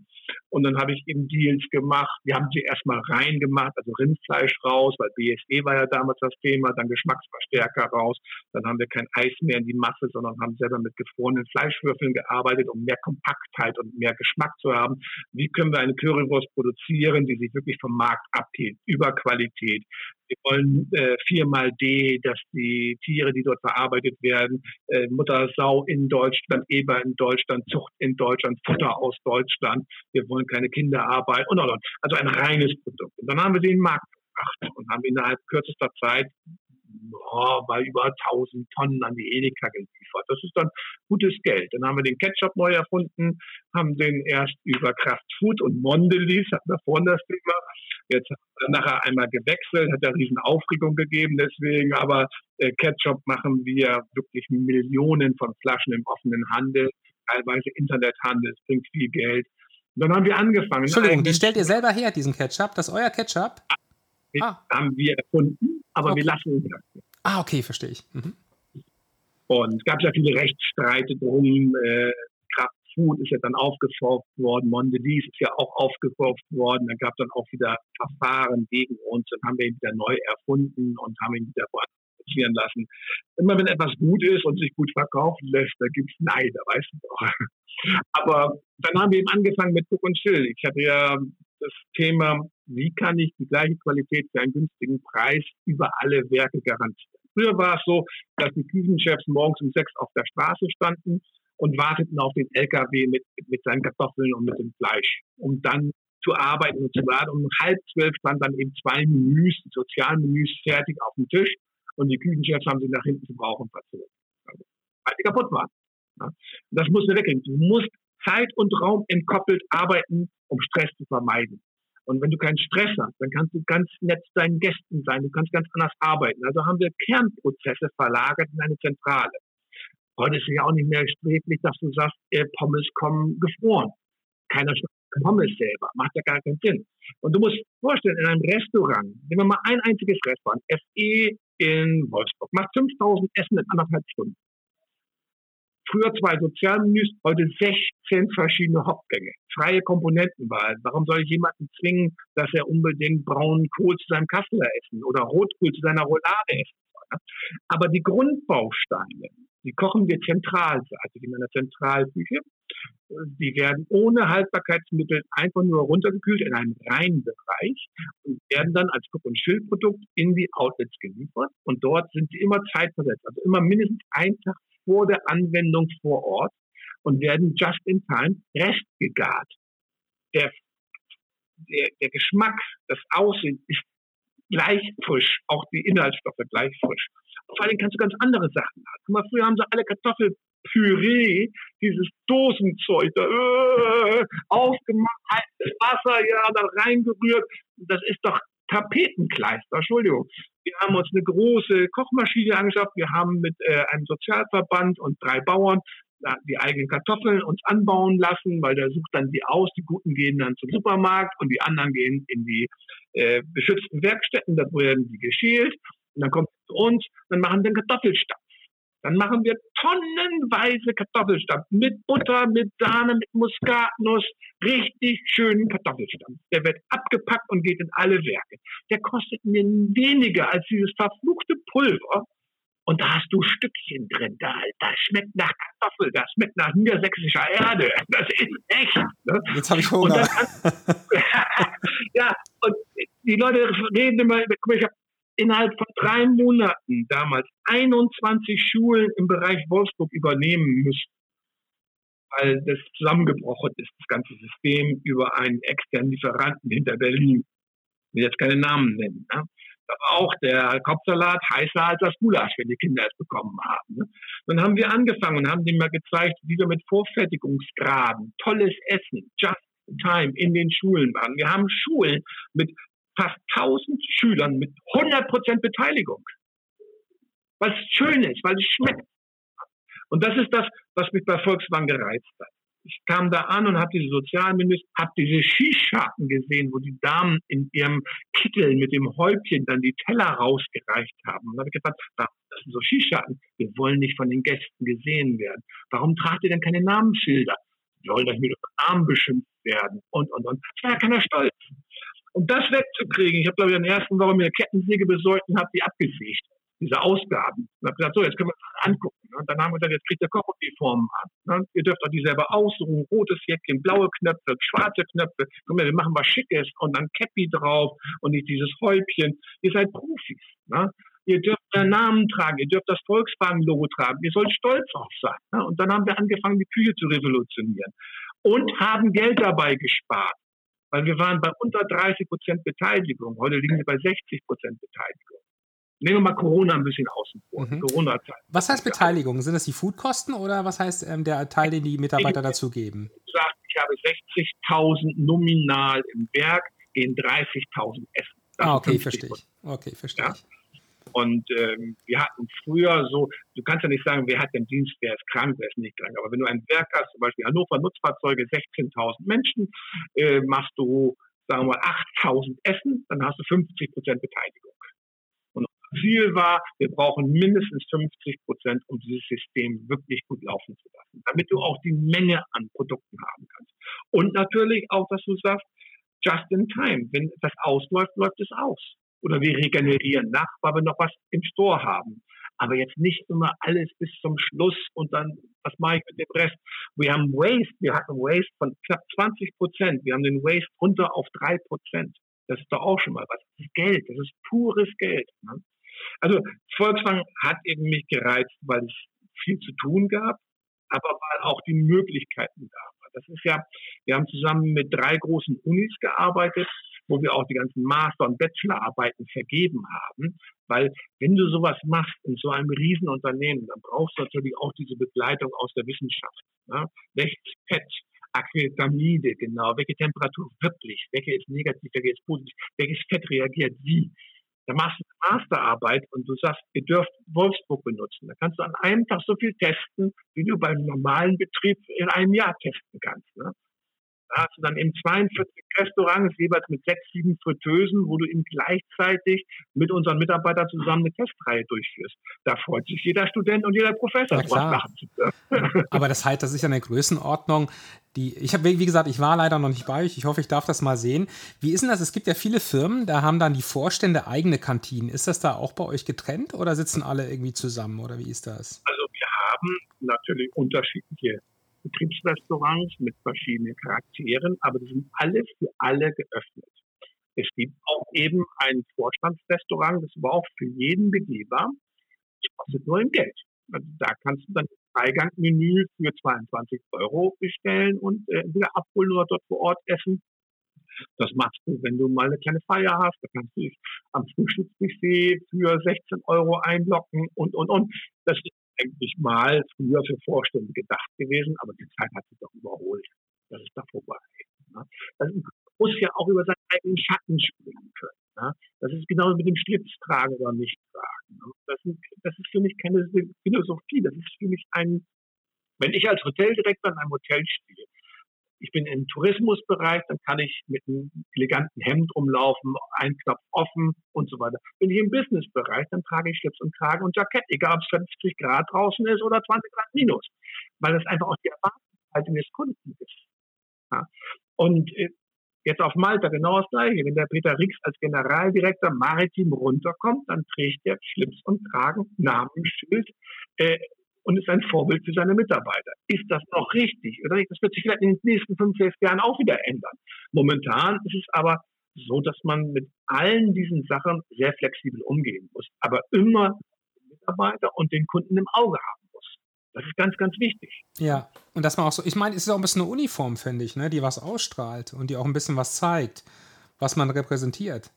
Speaker 2: Und dann habe ich eben Deals gemacht. Wir haben sie erstmal reingemacht, also Rindfleisch raus, weil BSE war ja damals das Thema, dann Geschmacksverstärker raus. Dann haben wir kein Eis mehr in die Masse, sondern haben selber mit gefrorenen Fleischwürfeln gearbeitet, um mehr Kompaktheit und mehr Geschmack zu haben. Wie können wir eine Currywurst produzieren, die sich wirklich vom Markt abhebt, über Qualität? Wir wollen äh, viermal D, dass die Tiere, die dort verarbeitet werden, äh, Muttersau in Deutschland, Eber in Deutschland, Zucht in Deutschland, Futter aus Deutschland. Wir wollen keine Kinderarbeit und, und, und. Also ein reines Produkt. Und dann haben wir den Markt gebracht und haben innerhalb kürzester Zeit oh, bei über 1000 Tonnen an die Edeka geliefert. Das ist dann gutes Geld. Dann haben wir den Ketchup neu erfunden, haben den erst über Kraft Food und Mondelez, hatten wir vorhin das Thema. Jetzt nachher einmal gewechselt, hat ja riesen Aufregung gegeben deswegen, aber äh, Ketchup machen wir wirklich Millionen von Flaschen im offenen Handel, teilweise Internethandel, es bringt viel Geld. Und dann haben wir angefangen.
Speaker 1: Entschuldigung, die stellt ihr selber her, diesen Ketchup? Das ist euer Ketchup?
Speaker 2: Ah. Haben wir erfunden aber okay. wir lassen ihn
Speaker 1: das. Ah, okay, verstehe ich. Mhm.
Speaker 2: Und es gab ja viele Rechtsstreite drum. Äh, Kraftfood ist ja dann aufgekauft worden, Mondelez ist ja auch aufgekauft worden. Da gab dann auch wieder Verfahren gegen uns und haben wir ihn wieder neu erfunden und haben ihn wieder produzieren lassen. Immer wenn etwas gut ist und sich gut verkaufen lässt, da gibt es Neider, weißt du doch. <laughs> Aber dann haben wir eben angefangen mit Cook und Chill. Ich hatte ja das Thema, wie kann ich die gleiche Qualität für einen günstigen Preis über alle Werke garantieren. Früher war es so, dass die Küchenchefs morgens um sechs auf der Straße standen und warteten auf den LKW mit, mit seinen Kartoffeln und mit dem Fleisch, um dann zu arbeiten und zu warten. Um halb zwölf standen dann eben zwei Menüs, Sozialmenüs fertig auf dem Tisch und die Küchenchefs haben sie nach hinten zu brauchen. Also, weil sie kaputt waren. Ja. Das muss wir weggehen. Du musst Zeit und Raum entkoppelt arbeiten, um Stress zu vermeiden. Und wenn du keinen Stress hast, dann kannst du ganz nett deinen Gästen sein, du kannst ganz anders arbeiten. Also haben wir Kernprozesse verlagert in eine Zentrale. Heute ist es ja auch nicht mehr sträflich, dass du sagst, äh, Pommes kommen gefroren. Keiner Pommes selber. Macht ja gar keinen Sinn. Und du musst vorstellen, in einem Restaurant, nehmen wir mal ein einziges Restaurant, FE in Wolfsburg, macht 5000 Essen in anderthalb Stunden. Früher zwei Sozialmenüs, heute 16 verschiedene Hauptgänge. Freie Komponentenwahl. Warum soll ich jemanden zwingen, dass er unbedingt braunen Kohl zu seinem Kassler essen oder Rotkohl zu seiner Roulade essen Aber die Grundbausteine, die kochen wir zentral, also in einer Zentralküche. Die werden ohne Haltbarkeitsmittel einfach nur runtergekühlt in einen reinen Bereich und werden dann als Cook- und Schildprodukt in die Outlets geliefert. Und dort sind sie immer zeitversetzt, also immer mindestens einen Tag vor der Anwendung vor Ort und werden just in time restgegart. Der, der, der Geschmack, das Aussehen ist gleich frisch, auch die Inhaltsstoffe gleich frisch. Vor allem kannst du ganz andere Sachen haben. Guck mal, früher haben sie alle Kartoffelpüree, dieses Dosenzeug, da, äh, aufgemacht, heißes Wasser, ja, da reingerührt. Das ist doch Tapetenkleister, Entschuldigung. Wir haben uns eine große Kochmaschine angeschafft. Wir haben mit äh, einem Sozialverband und drei Bauern die eigenen Kartoffeln uns anbauen lassen, weil der sucht dann die aus. Die Guten gehen dann zum Supermarkt und die anderen gehen in die äh, beschützten Werkstätten. Da werden die geschält und dann kommt zu uns. Dann machen wir einen Kartoffelstampf. Dann machen wir tonnenweise Kartoffelstampf mit Butter, mit Sahne, mit Muskatnuss. Richtig schönen Kartoffelstampf. Der wird abgepackt und geht in alle Werke. Der kostet mir weniger als dieses verfluchte Pulver. Und da hast du Stückchen drin. Da, das schmeckt nach Kartoffel, das schmeckt nach niedersächsischer Erde. <laughs> Das ist echt.
Speaker 1: Ne? Jetzt habe ich Hunger.
Speaker 2: Und <laughs> ja, und die Leute reden immer, ich habe innerhalb von drei Monaten damals 21 Schulen im Bereich Wolfsburg übernehmen müssen, weil das zusammengebrochen ist, das ganze System über einen externen Lieferanten hinter Berlin. Ich will jetzt keine Namen nennen. Ne? Auch der Kopfsalat heißer als das Gulasch, wenn die Kinder es bekommen haben. Ne? Dann haben wir angefangen und haben denen mal gezeigt, wie wir mit Vorfertigungsgraden, tolles Essen, just in time in den Schulen waren. Wir haben Schulen mit fast 1000 Schülern mit 100% Beteiligung. Was schön ist, weil es schmeckt. Und das ist das, was mich bei Volkswagen gereizt hat. Ich kam da an und habe diese Sozialmenüs, habe diese Skischatten gesehen, wo die Damen in ihrem Kittel mit dem Häubchen dann die Teller rausgereicht haben. Und da habe ich gedacht, das sind so Skischatten. Wir wollen nicht von den Gästen gesehen werden. Warum tragt ihr denn keine Namensschilder? sollen das mit Arm beschimpft werden und, und, und. Das war ja keiner stolz. Um das wegzukriegen, ich habe, glaube ich, in der ersten Woche mir eine Kettensäge besorgt und habe die abgesägt diese Ausgaben. Und habe gesagt, so, jetzt können wir das angucken. Und ne? dann haben wir gesagt, jetzt kriegt ihr Kochuniformen an. Ne? Ihr dürft auch die selber aussuchen, rotes Jäckchen, blaue Knöpfe, schwarze Knöpfe. Guck mal, wir machen was Schickes und dann Cappy drauf und nicht dieses Häubchen. Ihr seid Profis. Ne? Ihr dürft euren Namen tragen, ihr dürft das Volkswagen-Logo tragen, ihr sollt stolz drauf sein. Ne? Und dann haben wir angefangen, die Küche zu revolutionieren. Und haben Geld dabei gespart. Weil wir waren bei unter 30 Prozent Beteiligung. Heute liegen wir bei 60 Prozent Beteiligung. Nehmen wir mal Corona ein bisschen außen vor. Mhm.
Speaker 1: Corona-Zeit. Was heißt Beteiligung? Sind das die Foodkosten oder was heißt ähm, der Teil, den die Mitarbeiter dazugeben?
Speaker 2: Ich, ich habe 60.000 nominal im Werk, gehen 30.000 Essen.
Speaker 1: Das ah, okay, verstehe ich. Okay, verstehe ja? ich.
Speaker 2: Und ähm, wir hatten früher so, du kannst ja nicht sagen, wer hat den Dienst, wer ist krank, wer ist nicht krank. Aber wenn du ein Werk hast, zum Beispiel Hannover Nutzfahrzeuge, 16.000 Menschen, äh, machst du, sagen wir mal, 8.000 Essen, dann hast du 50 Prozent Beteiligung. Ziel war, wir brauchen mindestens 50 Prozent, um dieses System wirklich gut laufen zu lassen, damit du auch die Menge an Produkten haben kannst. Und natürlich auch, dass du sagst, just in time. Wenn das ausläuft, läuft es aus. Oder wir regenerieren nach, weil wir noch was im Store haben. Aber jetzt nicht immer alles bis zum Schluss und dann, was mache ich mit dem Rest? Wir haben Waste, wir hatten Waste von knapp 20 Prozent. Wir haben den Waste runter auf drei Prozent. Das ist doch auch schon mal was. Das ist Geld, das ist pures Geld. Ne? Also Volkswagen hat eben mich gereizt, weil es viel zu tun gab, aber weil auch die Möglichkeiten da waren. Das ist ja, wir haben zusammen mit drei großen Unis gearbeitet, wo wir auch die ganzen Master- und Bachelorarbeiten vergeben haben. Weil wenn du sowas machst in so einem Riesenunternehmen, dann brauchst du natürlich auch diese Begleitung aus der Wissenschaft. Ne? Welches PET, Acrylamide, genau, welche Temperatur wirklich, welche ist negativ, welche ist positiv, welches Fett reagiert wie. Da machst du eine Masterarbeit und du sagst, ihr dürft Wolfsburg benutzen. Da kannst du an einem Tag so viel testen, wie du beim normalen Betrieb in einem Jahr testen kannst. Ne? Da hast du dann eben 42 Restaurants, jeweils mit sechs, sieben Fritteusen, wo du eben gleichzeitig mit unseren Mitarbeitern zusammen eine Testreihe durchführst. Da freut sich jeder Student und jeder Professor,
Speaker 1: sowas machen zu können. <laughs> Aber das heißt, das ist ja eine Größenordnung, die, ich habe, wie gesagt, ich war leider noch nicht bei euch. Ich hoffe, ich darf das mal sehen. Wie ist denn das? Es gibt ja viele Firmen, da haben dann die Vorstände eigene Kantinen. Ist das da auch bei euch getrennt oder sitzen alle irgendwie zusammen oder wie ist das?
Speaker 2: Also wir haben natürlich unterschiedliche Betriebsrestaurants mit verschiedenen Charakteren, aber die sind alle für alle geöffnet. Es gibt auch eben ein Vorstandsrestaurant, das war auch für jeden begehbar. Das kostet nur im Geld. Also da kannst du dann Dreigangmenü für 22 Euro bestellen und äh, entweder abholen oder dort vor Ort essen. Das machst du, wenn du mal eine kleine Feier hast. Da kannst du dich am Frühstücksbuffet für 16 Euro einlocken und, und, und. Das ist eigentlich mal früher für Vorstände gedacht gewesen, aber die Zeit hat sich doch überholt. Das ist da vorbei. Ne? Das muss ja auch über seinen eigenen Schatten springen können. Ne? Das ist genauso mit dem Schlips tragen oder nicht tragen. Ne? Das, sind, das ist für mich keine Philosophie. Das ist für mich ein, wenn ich als Hoteldirektor in einem Hotel stehe, ich bin im Tourismusbereich, dann kann ich mit einem eleganten Hemd rumlaufen, ein Knopf offen und so weiter. Bin ich im Businessbereich, dann trage ich Schlips und Kragen und Jackett, egal ob es 50 Grad draußen ist oder 20 Grad minus, weil das einfach auch die Erwartungshaltung des Kunden ist. Ja. Und äh, jetzt auf Malta genau das Gleiche. Wenn der Peter Rix als Generaldirektor maritim runterkommt, dann trägt er Schlips und Kragen, Namensschild, äh, und ist ein Vorbild für seine Mitarbeiter. Ist das noch richtig? Oder Das wird sich vielleicht in den nächsten fünf, sechs Jahren auch wieder ändern. Momentan ist es aber so, dass man mit allen diesen Sachen sehr flexibel umgehen muss, aber immer den Mitarbeiter und den Kunden im Auge haben muss. Das ist ganz, ganz wichtig.
Speaker 1: Ja, und dass man auch so, ich meine, es ist auch ein bisschen eine Uniform, finde ich, ne, die was ausstrahlt und die auch ein bisschen was zeigt, was man repräsentiert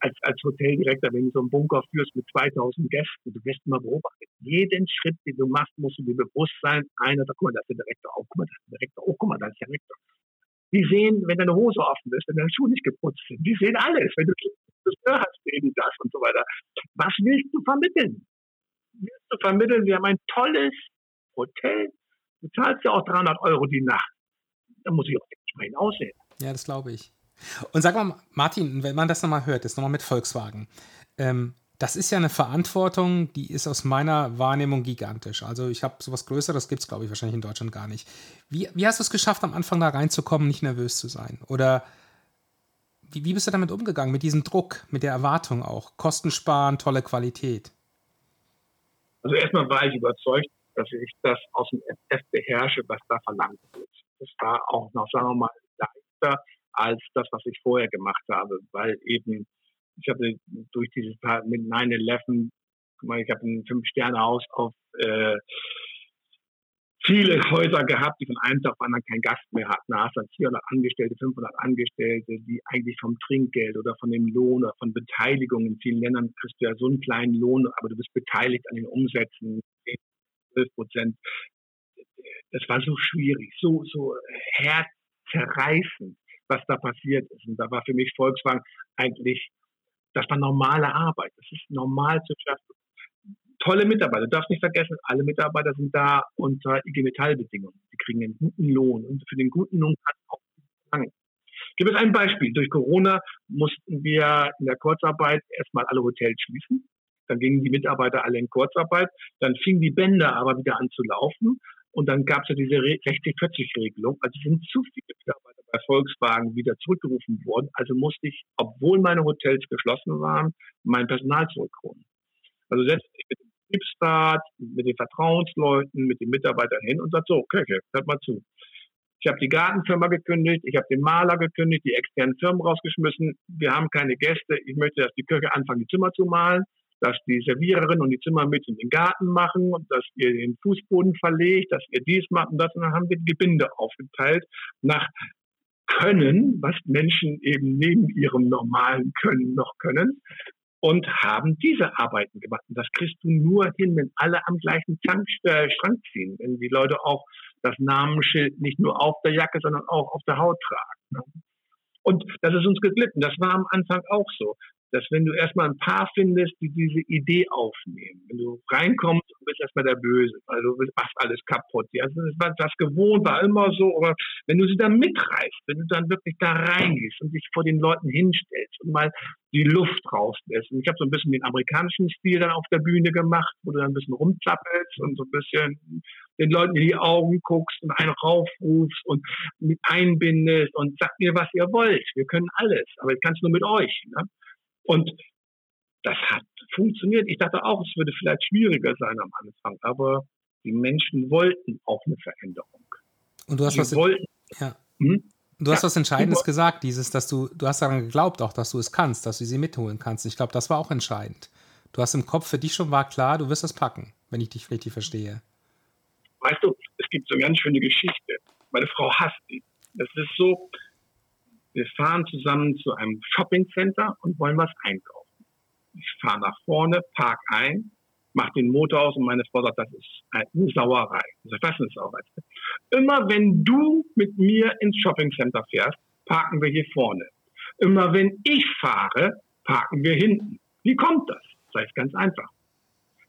Speaker 2: als, als Hoteldirektor, wenn du so einen Bunker führst mit 2000 Gästen, du wirst immer beobachtet. Jeden Schritt, den du machst, musst du dir bewusst sein, einer, da, guck mal, da ist der Direktor, oh, guck mal, da ist der Direktor, oh, guck mal, da ist der Direktor. Die sehen, wenn deine Hose offen ist, wenn deine Schuhe nicht geputzt sind, die sehen alles, wenn du das Gehör hast, sehen das und so weiter. Was willst du vermitteln? Willst du vermitteln, wir haben ein tolles Hotel, du zahlst ja auch 300 Euro die Nacht. Da muss ich auch entsprechend aussehen.
Speaker 1: Ja, das glaube ich. Und sag mal, Martin, wenn man das nochmal hört, jetzt nochmal mit Volkswagen. Ähm, Das ist ja eine Verantwortung, die ist aus meiner Wahrnehmung gigantisch. Also ich habe sowas Größeres, gibt es, glaube ich, wahrscheinlich in Deutschland gar nicht. Wie, wie hast du es geschafft, am Anfang da reinzukommen, nicht nervös zu sein? Oder wie, wie bist du damit umgegangen, mit diesem Druck, mit der Erwartung auch? Kosten sparen, tolle Qualität.
Speaker 2: Also erstmal war ich überzeugt, dass ich das aus dem FF beherrsche, was da verlangt wird. Das war auch noch, sagen wir mal, leichter als das, was ich vorher gemacht habe, weil eben ich habe durch dieses Tag mit 9-11, ich habe ein Fünf-Sterne-Haus auf äh, viele Häuser gehabt, die von einem Tag auf anderen keinen Gast mehr hatten. Da hast du 400 Angestellte, 500 Angestellte, die eigentlich vom Trinkgeld oder von dem Lohn oder von Beteiligung in vielen Ländern kriegst du ja so einen kleinen Lohn, aber du bist beteiligt an den Umsätzen, 12 Prozent. Das war so schwierig, so, so herzzerreißend, was da passiert ist. Und da war für mich Volkswagen eigentlich das war normale Arbeit. Das ist normal zu schaffen. Tolle Mitarbeiter. Du darfst nicht vergessen, alle Mitarbeiter sind da unter IG Metall-Bedingungen. Sie kriegen einen guten Lohn und für den guten Lohn kann auch lange. Ich gebe es ein Beispiel. Durch Corona mussten wir in der Kurzarbeit erstmal alle Hotels schließen. Dann gingen die Mitarbeiter alle in Kurzarbeit. Dann fingen die Bänder aber wieder an zu laufen. Und dann gab es ja diese 60-40-Regelung. Also sind zu viele Mitarbeiter bei Volkswagen wieder zurückgerufen worden. Also musste ich, obwohl meine Hotels geschlossen waren, mein Personal zurückholen. Also setze ich mit dem Betriebsrat, mit den Vertrauensleuten, mit den Mitarbeitern hin und sagt so, okay, hört mal zu. Ich habe die Gartenfirma gekündigt, ich habe den Maler gekündigt, die externen Firmen rausgeschmissen. Wir haben keine Gäste. Ich möchte, dass die Kirche anfangen, die Zimmer zu malen, dass die Serviererin und die Zimmer mit in den Garten machen und dass ihr den Fußboden verlegt, dass ihr dies macht und das. Und dann haben wir die Gebinde aufgeteilt nach können, was Menschen eben neben ihrem normalen Können noch können und haben diese Arbeiten gemacht. Und das kriegst du nur hin, wenn alle am gleichen Tank, äh, ziehen, wenn die Leute auch das Namensschild nicht nur auf der Jacke, sondern auch auf der Haut tragen. Ne? Und das ist uns geglitten. Das war am Anfang auch so dass wenn du erstmal ein paar findest, die diese Idee aufnehmen, wenn du reinkommst und bist erstmal der Böse, weil du machst alles kaputt. Also das war das gewohnt, war immer so, aber wenn du sie dann mitreißt, wenn du dann wirklich da reingehst und dich vor den Leuten hinstellst und mal die Luft rauslässt. Und ich habe so ein bisschen den amerikanischen Stil dann auf der Bühne gemacht, wo du dann ein bisschen rumzappelst und so ein bisschen den Leuten in die Augen guckst und einen raufrufst und mit einbindest und sagt mir, was ihr wollt. Wir können alles, aber ich kann es nur mit euch. Ne? Und das hat funktioniert. Ich dachte auch, es würde vielleicht schwieriger sein am Anfang, aber die Menschen wollten auch eine Veränderung.
Speaker 1: Und du hast was, wollten, ja. Hm? Du hast ja, was Entscheidendes gesagt, dieses, dass du, du hast daran geglaubt auch, dass du es kannst, dass du sie mitholen kannst. Ich glaube, das war auch entscheidend. Du hast im Kopf, für dich schon war klar, du wirst das packen, wenn ich dich richtig verstehe.
Speaker 2: Weißt du, es gibt so eine ganz schöne Geschichte. Meine Frau hasst die. Das ist so, wir fahren zusammen zu einem Shoppingcenter und wollen was einkaufen. Ich fahre nach vorne, park ein, mache den Motor aus und meine Frau sagt, das ist eine Sauerei. Ich sage, was ist Sauerei? Immer wenn du mit mir ins Shoppingcenter fährst, parken wir hier vorne. Immer wenn ich fahre, parken wir hinten. Wie kommt das? Das heißt ganz einfach.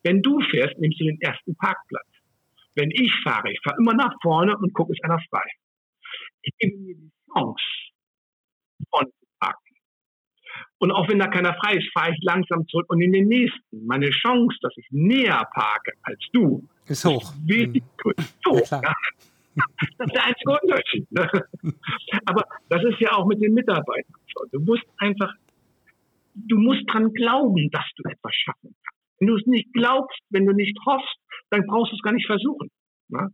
Speaker 2: Wenn du fährst, nimmst du den ersten Parkplatz. Wenn ich fahre, ich fahre immer nach vorne und gucke, ist einer frei. Ich gebe mir die Chance, zu parken. Und auch wenn da keiner frei ist, fahre ich langsam zurück und in den nächsten. Meine Chance, dass ich näher parke als du,
Speaker 1: ist hoch.
Speaker 2: Hoch. Ja, das ist der einzige Unterschied. Ne? Aber das ist ja auch mit den Mitarbeitern so. Du musst einfach, du musst dran glauben, dass du etwas schaffen kannst. Wenn du es nicht glaubst, wenn du nicht hoffst, dann brauchst du es gar nicht versuchen. Ne?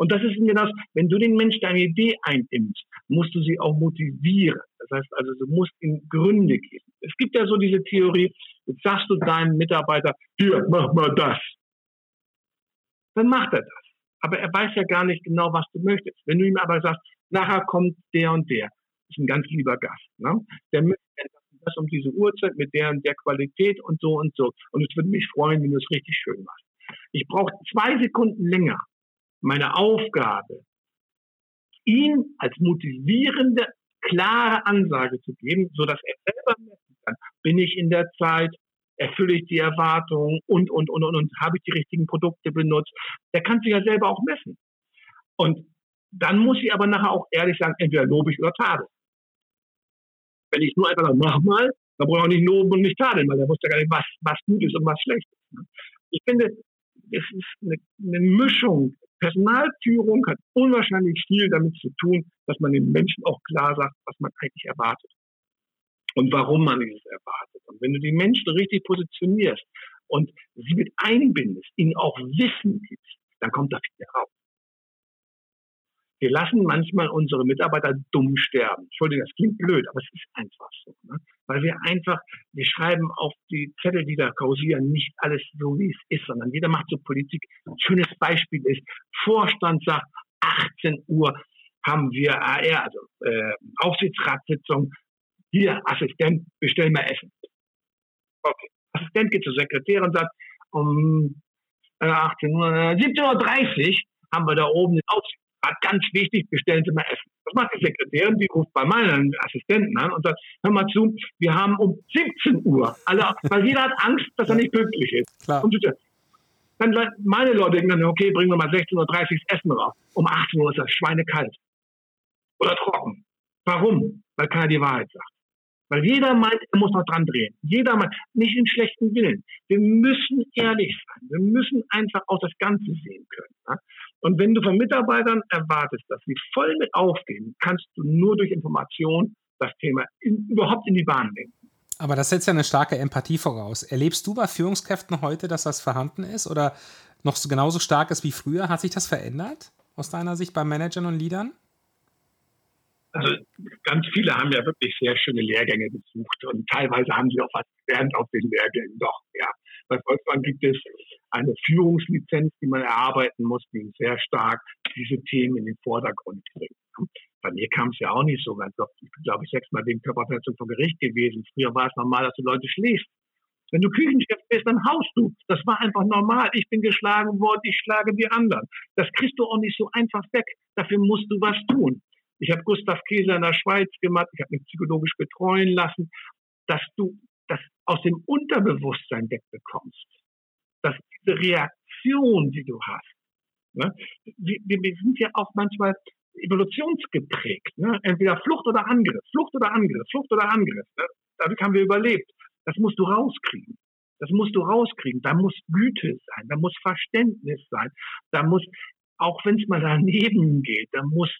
Speaker 2: Und das ist mir das, wenn du den Menschen deine Idee einimmst, musst du sie auch motivieren. Das heißt also, du musst ihnen Gründe geben. Es gibt ja so diese Theorie, jetzt sagst du deinem Mitarbeiter, hier, mach mal das. Dann macht er das. Aber er weiß ja gar nicht genau, was du möchtest. Wenn du ihm aber sagst, nachher kommt der und der, ist ein ganz lieber Gast. Ne? Der möchte das um diese Uhrzeit mit der und der Qualität und so und so. Und es würde mich freuen, wenn du es richtig schön machst. Ich brauche zwei Sekunden länger, meine Aufgabe, ihn als motivierende, klare Ansage zu geben, so dass er selber messen kann, bin ich in der Zeit, erfülle ich die Erwartungen und, und, und, und, und, habe ich die richtigen Produkte benutzt. Der kann sich ja selber auch messen. Und dann muss ich aber nachher auch ehrlich sagen, entweder lobe ich oder tadel. Wenn ich nur einfach sage, mach mal, Da braucht man nicht loben und nicht tadeln, weil er wusste gar nicht, was, was gut ist und was schlecht ist. Ich finde, es ist eine, eine Mischung. Personalführung hat unwahrscheinlich viel damit zu tun, dass man den Menschen auch klar sagt, was man eigentlich erwartet und warum man es erwartet. Und wenn du die Menschen richtig positionierst und sie mit einbindest, ihnen auch Wissen gibst, dann kommt da viel raus. Wir lassen manchmal unsere Mitarbeiter dumm sterben. Entschuldigung, das klingt blöd, aber es ist einfach so. Ne? Weil wir einfach, wir schreiben auf die Zettel, die da kausieren, nicht alles so, wie es ist, sondern jeder macht so Politik. Ein schönes Beispiel ist, Vorstand sagt, 18 Uhr haben wir AR, also äh, Aufsichtsratssitzung, hier, Assistent, bestell mal Essen. Okay. Assistent geht zur Sekretärin und sagt, um äh, 18 Uhr, äh, 17.30 Uhr haben wir da oben den Aufsichtsrat ganz wichtig, bestellen Sie mal Essen. Das macht die Sekretärin, die ruft bei meinen Assistenten an und sagt, hör mal zu, wir haben um 17 Uhr, alle, weil jeder hat Angst, dass er nicht pünktlich ist. Klar. Und dann meine Leute denken dann, okay, bringen wir mal 16.30 Uhr das Essen raus. Um 18 Uhr ist das schweinekalt. Oder trocken. Warum? Weil keiner die Wahrheit sagt. Weil jeder meint, er muss noch dran drehen. Jeder meint, nicht in schlechten Willen. Wir müssen ehrlich sein. Wir müssen einfach auch das Ganze sehen können. Und wenn du von Mitarbeitern erwartest, dass sie voll mit aufgehen, kannst du nur durch Information das Thema in, überhaupt in die Bahn lenken.
Speaker 1: Aber das setzt ja eine starke Empathie voraus. Erlebst du bei Führungskräften heute, dass das vorhanden ist oder noch so genauso stark ist wie früher? Hat sich das verändert aus deiner Sicht bei Managern und Leadern?
Speaker 2: Also ganz viele haben ja wirklich sehr schöne Lehrgänge besucht und teilweise haben sie auch was gelernt auf den Lehrgängen. Doch, ja. Bei Volkswagen gibt es eine Führungslizenz, die man erarbeiten muss, die sehr stark diese Themen in den Vordergrund bringt. Bei mir kam es ja auch nicht so ganz oft. Ich bin, glaube ich, sechsmal wegen Körperverletzung vor Gericht gewesen. Früher war es normal, dass du Leute schläfst. Wenn du Küchenchef bist, dann haust du. Das war einfach normal. Ich bin geschlagen worden, ich schlage die anderen. Das kriegst du auch nicht so einfach weg. Dafür musst du was tun. Ich habe Gustav Käser in der Schweiz gemacht, ich habe mich psychologisch betreuen lassen, dass du das aus dem Unterbewusstsein wegbekommst. Dass diese Reaktion, die du hast, ne? wir, wir sind ja auch manchmal evolutionsgeprägt. Ne? Entweder Flucht oder Angriff, Flucht oder Angriff, Flucht oder Angriff. Ne? Dadurch haben wir überlebt. Das musst du rauskriegen. Das musst du rauskriegen. Da muss Güte sein, da muss Verständnis sein, da muss, auch wenn es mal daneben geht, da muss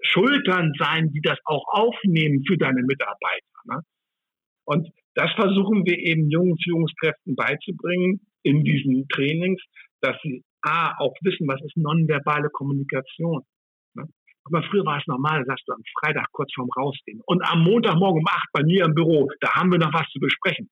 Speaker 2: Schultern sein, die das auch aufnehmen für deine Mitarbeiter. Ne? Und das versuchen wir eben jungen Führungskräften beizubringen in diesen Trainings, dass sie A, auch wissen, was ist nonverbale Kommunikation. Ne? Aber früher war es normal, sagst du am Freitag kurz vorm Rausgehen. Und am Montagmorgen um acht bei mir im Büro, da haben wir noch was zu besprechen.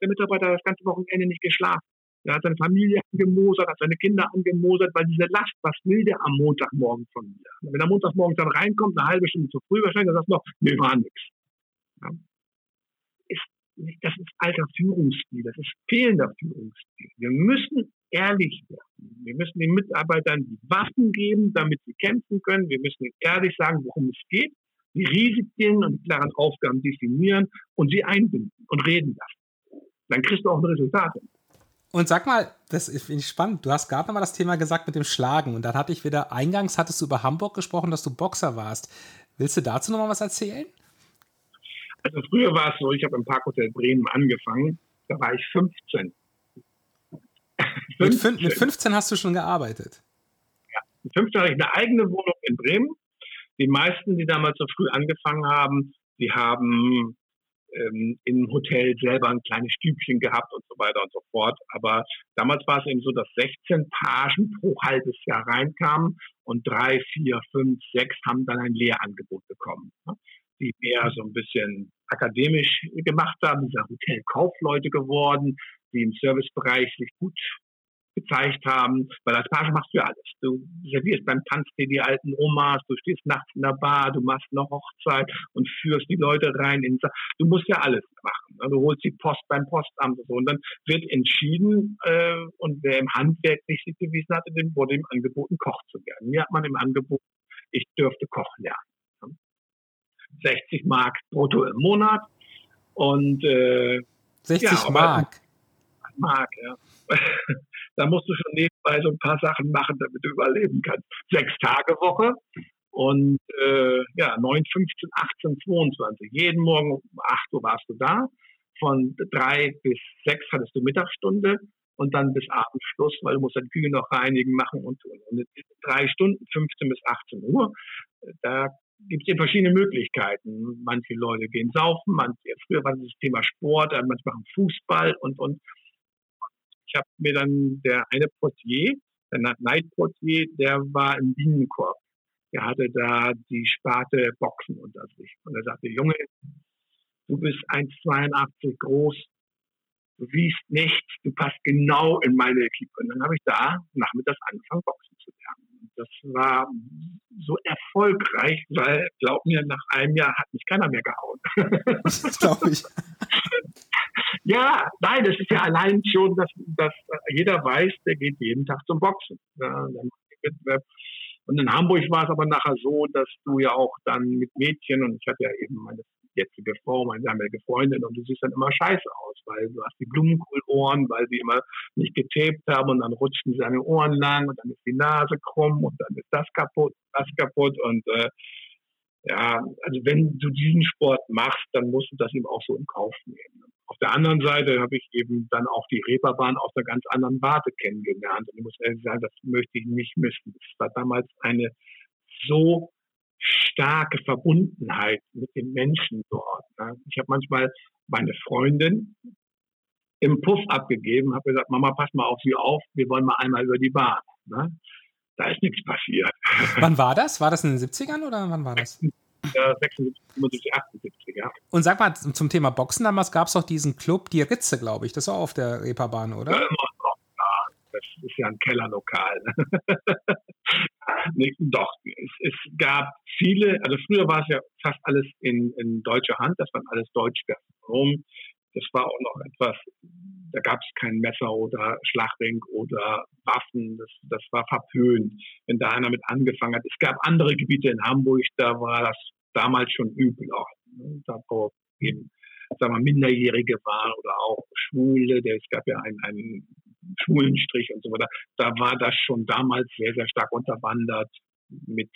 Speaker 2: Der Mitarbeiter hat das ganze Wochenende nicht geschlafen. Er hat seine Familie angemosert, hat seine Kinder angemosert, weil diese Last, was will der am Montagmorgen von mir? Wenn er Montagmorgen dann reinkommt, eine halbe Stunde zu früh wahrscheinlich, dann sagt er noch, nee, war nichts. Ja. Das ist alter Führungsstil, das ist fehlender Führungsstil. Wir müssen ehrlich werden. Wir müssen den Mitarbeitern die Waffen geben, damit sie kämpfen können. Wir müssen ehrlich sagen, worum es geht, die Risiken und die klaren Aufgaben definieren und sie einbinden und reden lassen. Dann kriegst du auch ein Resultat.
Speaker 1: Und sag mal, das finde ich spannend. Du hast gerade mal das Thema gesagt mit dem Schlagen. Und dann hatte ich wieder, eingangs hattest du über Hamburg gesprochen, dass du Boxer warst. Willst du dazu noch mal was erzählen?
Speaker 2: Also früher war es so, ich habe im Parkhotel Bremen angefangen. Da war ich 15.
Speaker 1: 15. <laughs> Mit, mit 15 hast du schon gearbeitet?
Speaker 2: Ja, mit 15 hatte ich eine eigene Wohnung in Bremen. Die meisten, die damals so früh angefangen haben, die haben ähm, im Hotel selber ein kleines Stübchen gehabt und so weiter und so fort. Aber damals war es eben so, dass 16 Pagen pro halbes Jahr reinkamen und drei, vier, fünf, sechs haben dann ein Lehrangebot bekommen? Die mehr so ein bisschen akademisch gemacht haben, sind Hotelkaufleute geworden, die im Servicebereich sich gut gezeigt haben, weil als Page machst du ja alles. Du servierst beim Tanztee die alten Omas, du stehst nachts in der Bar, du machst eine Hochzeit und führst die Leute rein. In, du musst ja alles machen. Ne? Du holst die Post beim Postamt und so. Und dann wird entschieden, äh, und wer im Handwerk nicht sich bewiesen hatte, dem wurde ihm angeboten, Koch zu werden. Mir hat man im Angebot, ich dürfte Koch lernen. 60 Mark brutto im Monat. Und äh,
Speaker 1: 60 ja, Mark.
Speaker 2: Mark, ja. <laughs> da musst du schon nebenbei so ein paar Sachen machen, damit du überleben kannst. Sechs Tage Woche Und äh, ja, 9, 15, 18, 22. Jeden Morgen um 8 Uhr warst du da. Von 3 bis 6 hattest du Mittagsstunde und dann bis Abend Schluss, weil du musst dann Kühe noch reinigen, machen und tun. Und drei Stunden, 15 bis 18 Uhr, da gibt es ja verschiedene Möglichkeiten. Manche Leute gehen saufen, manche, früher war das Thema Sport, manche machen Fußball und, und. Ich habe mir dann der eine Portier, der Night Portier, der war im Bienenkorb. Der hatte da die Sparte Boxen unter sich. Und er sagte, Junge, du bist 1,82 groß, du wiest nichts, du passt genau in meine Equipe. Und dann habe ich da nachmittags angefangen, Boxen zu lernen. das war so erfolgreich, weil, glaub mir, nach einem Jahr hat mich keiner mehr gehauen. <laughs> Das glaube ich. <laughs> ja, nein, das ist ja allein schon, dass, dass jeder weiß, der geht jeden Tag zum Boxen. Ja, und in Hamburg war es aber nachher so, dass du ja auch dann mit Mädchen, und ich hatte ja eben meine jetzige Frau, meine damalige Freundin, und du siehst dann immer scheiße aus, weil du hast die Blumenkohlohren, weil sie immer nicht getaped haben und dann rutschen sie deine Ohren lang und dann ist die Nase krumm und dann ist das kaputt, das kaputt und äh, ja, also wenn du diesen Sport machst, dann musst du das eben auch so in Kauf nehmen. Auf der anderen Seite habe ich eben dann auch die Reeperbahn aus einer ganz anderen Warte kennengelernt. Und ich muss ehrlich sagen, das möchte ich nicht missen. Es war damals eine so starke Verbundenheit mit den Menschen dort. Ne? Ich habe manchmal meine Freundin im Puff abgegeben, habe gesagt, Mama, pass mal auf sie auf, wir wollen mal einmal über die Bahn. Ne? Da ist nichts passiert. <laughs>
Speaker 1: Wann war das? War das in den 70ern oder wann war das?
Speaker 2: 76, 75, 78, ja.
Speaker 1: Und sag mal, zum Thema Boxen damals gab es doch diesen Club, die Ritze, glaube ich. Das war auf der Reeperbahn, oder? Ja,
Speaker 2: das ist ja ein Kellerlokal. <laughs> doch, es, es, gab viele, also früher war es ja fast alles in, in deutscher Hand, das waren alles Deutschgastronomen. Das war auch noch etwas, da gab es kein Messer oder Schlachtring oder Waffen, das, das war verpönt, wenn da einer mit angefangen hat. Es gab andere Gebiete in Hamburg, da war das damals schon übel auch. Ne? Da wo eben, sagen wir, Minderjährige waren oder auch Schwule, es gab ja einen, einen Schwulenstrich und so weiter. Da war das schon damals sehr, sehr stark unterwandert mit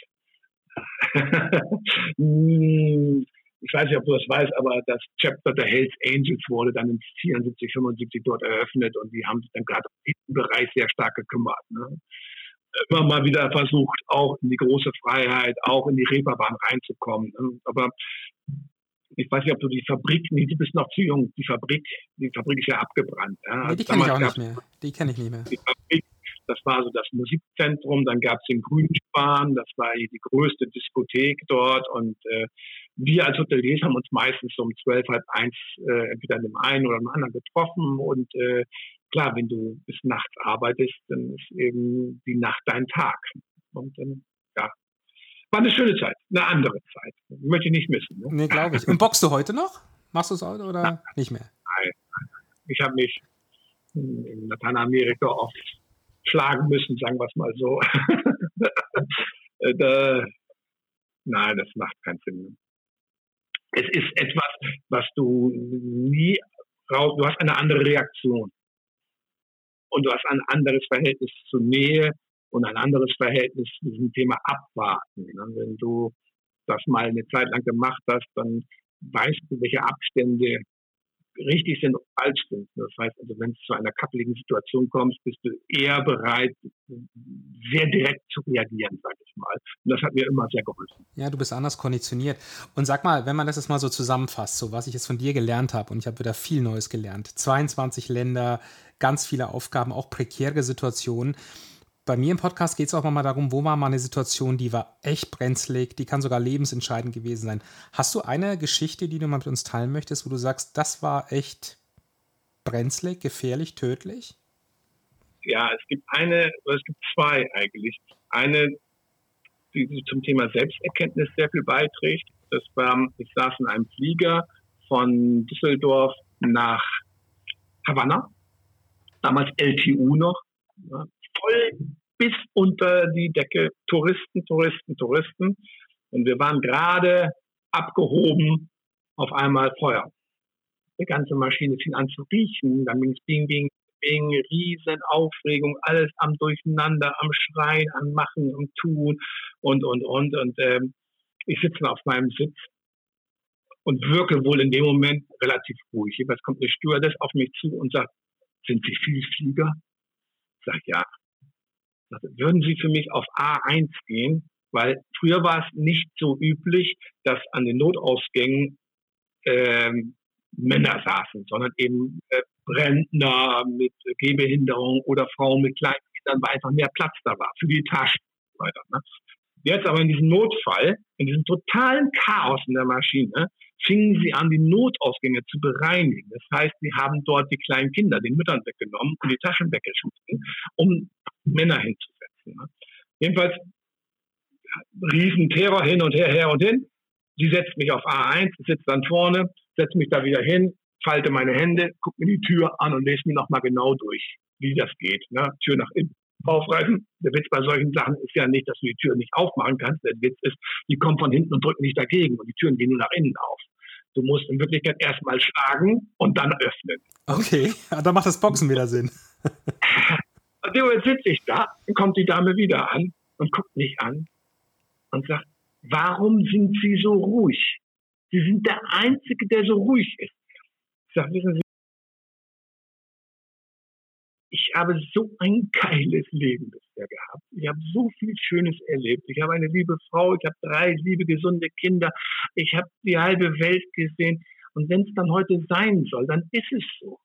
Speaker 2: <laughs> hm, ich weiß nicht, ob du das weißt, aber das Chapter der Hells Angels wurde dann in 74, 75 dort eröffnet und die haben sich dann gerade im Bereich sehr stark gekümmert. Ne? Immer mal wieder versucht, auch in die große Freiheit, auch in die Reeperbahn reinzukommen. Ne? Aber ich weiß nicht, ob du die Fabrik, nee, du bist noch zu jung. Die Fabrik, die Fabrik ist ja abgebrannt. Ja?
Speaker 1: Nee, die kenne ich auch nicht mehr. Die kenne ich nicht mehr. Die Fabrik,
Speaker 2: das war so das Musikzentrum. Dann gab es den Grünspan, das war die größte Diskothek dort. Und äh, wir als Hoteliers haben uns meistens um zwölf, halb eins äh, entweder in dem einen oder dem anderen getroffen. Und äh, klar, wenn du bis nachts arbeitest, dann ist eben die Nacht dein Tag. Und dann, war eine schöne Zeit, eine andere Zeit. Möchte ich nicht missen. Ne?
Speaker 1: Nee, glaube ich. Und boxst du heute noch? Machst du es heute oder Nein. nicht mehr?
Speaker 2: Nein. Ich habe mich in Lateinamerika oft schlagen müssen, sagen wir es mal so. <laughs> da, nein, das macht keinen Sinn es ist etwas, was du nie raus, du hast eine andere Reaktion. Und du hast ein anderes Verhältnis zur Nähe und ein anderes Verhältnis zu diesem Thema Abwarten. Wenn du das mal eine Zeit lang gemacht hast, dann weißt du, welche Abstände richtig sind und falsch sind. Das heißt also, wenn es zu einer kappeligen Situation kommt, bist du eher bereit, sehr direkt zu reagieren, sage ich mal. Und das hat mir immer sehr geholfen.
Speaker 1: Ja, du bist anders konditioniert. Und sag mal, wenn man das jetzt mal so zusammenfasst, so was ich jetzt von dir gelernt habe, und ich habe wieder viel Neues gelernt, 22 Länder, ganz viele Aufgaben, auch prekäre Situationen bei mir im Podcast geht es auch mal darum, wo war mal eine Situation, die war echt brenzlig, die kann sogar lebensentscheidend gewesen sein. Hast du eine Geschichte, die du mal mit uns teilen möchtest, wo du sagst, das war echt brenzlig, gefährlich, tödlich?
Speaker 2: Ja, es gibt eine, es gibt zwei eigentlich. Eine, die zum Thema Selbsterkenntnis sehr viel beiträgt. Das war, ich saß in einem Flieger von Düsseldorf nach Havanna, damals LTU noch, voll bis unter die Decke Touristen, Touristen, Touristen. Und wir waren gerade abgehoben, auf einmal Feuer. Die ganze Maschine fing an zu riechen, dann ging es bing, bing, wegen riesen Aufregung, alles am Durcheinander, am Schreien, am Machen, am Tun und, und, und. Und ähm, ich sitze auf meinem Sitz und wirke wohl in dem Moment relativ ruhig. Jeweils kommt eine Stewardess auf mich zu und sagt, sind Sie Vielflieger? Ich sage, ja. Würden Sie für mich auf A1 gehen? Weil früher war es nicht so üblich, dass an den Notausgängen ähm, Männer saßen, sondern eben äh, Rentner mit Gehbehinderung oder Frauen mit kleinen Kindern, weil einfach mehr Platz da war für die Taschen und. Ne? Jetzt aber in diesem Notfall, in diesem totalen Chaos in der Maschine, fingen sie an, die Notausgänge zu bereinigen. Das heißt, sie haben dort die kleinen Kinder den Müttern weggenommen und die Taschen weggeschnitten, um Männer hinzusetzen. Jedenfalls Riesenterror hin und her, her und hin. Sie setzt mich auf A1, sitzt dann vorne, setzt mich da wieder hin, falte meine Hände, guckt mir die Tür an und lese mir nochmal genau durch, wie das geht. Ne? Tür nach innen aufreißen. Der Witz bei solchen Sachen ist ja nicht, dass du die Tür nicht aufmachen kannst. Der Witz ist, die kommen von hinten und drücken nicht dagegen und die Türen gehen nur nach innen auf. Du musst in Wirklichkeit erstmal schlagen und dann öffnen.
Speaker 1: Okay, <laughs> da macht das Boxen wieder Sinn. <laughs>
Speaker 2: und jetzt sitze ich da, dann kommt die Dame wieder an und guckt mich an und sagt, warum sind Sie so ruhig? Sie sind der Einzige, der so ruhig ist. Ich sage, wissen Sie, habe so ein geiles Leben bisher gehabt. Ich habe so viel Schönes erlebt. Ich habe eine liebe Frau, ich habe drei liebe, gesunde Kinder. Ich habe die halbe Welt gesehen. Und wenn es dann heute sein soll, dann ist es so.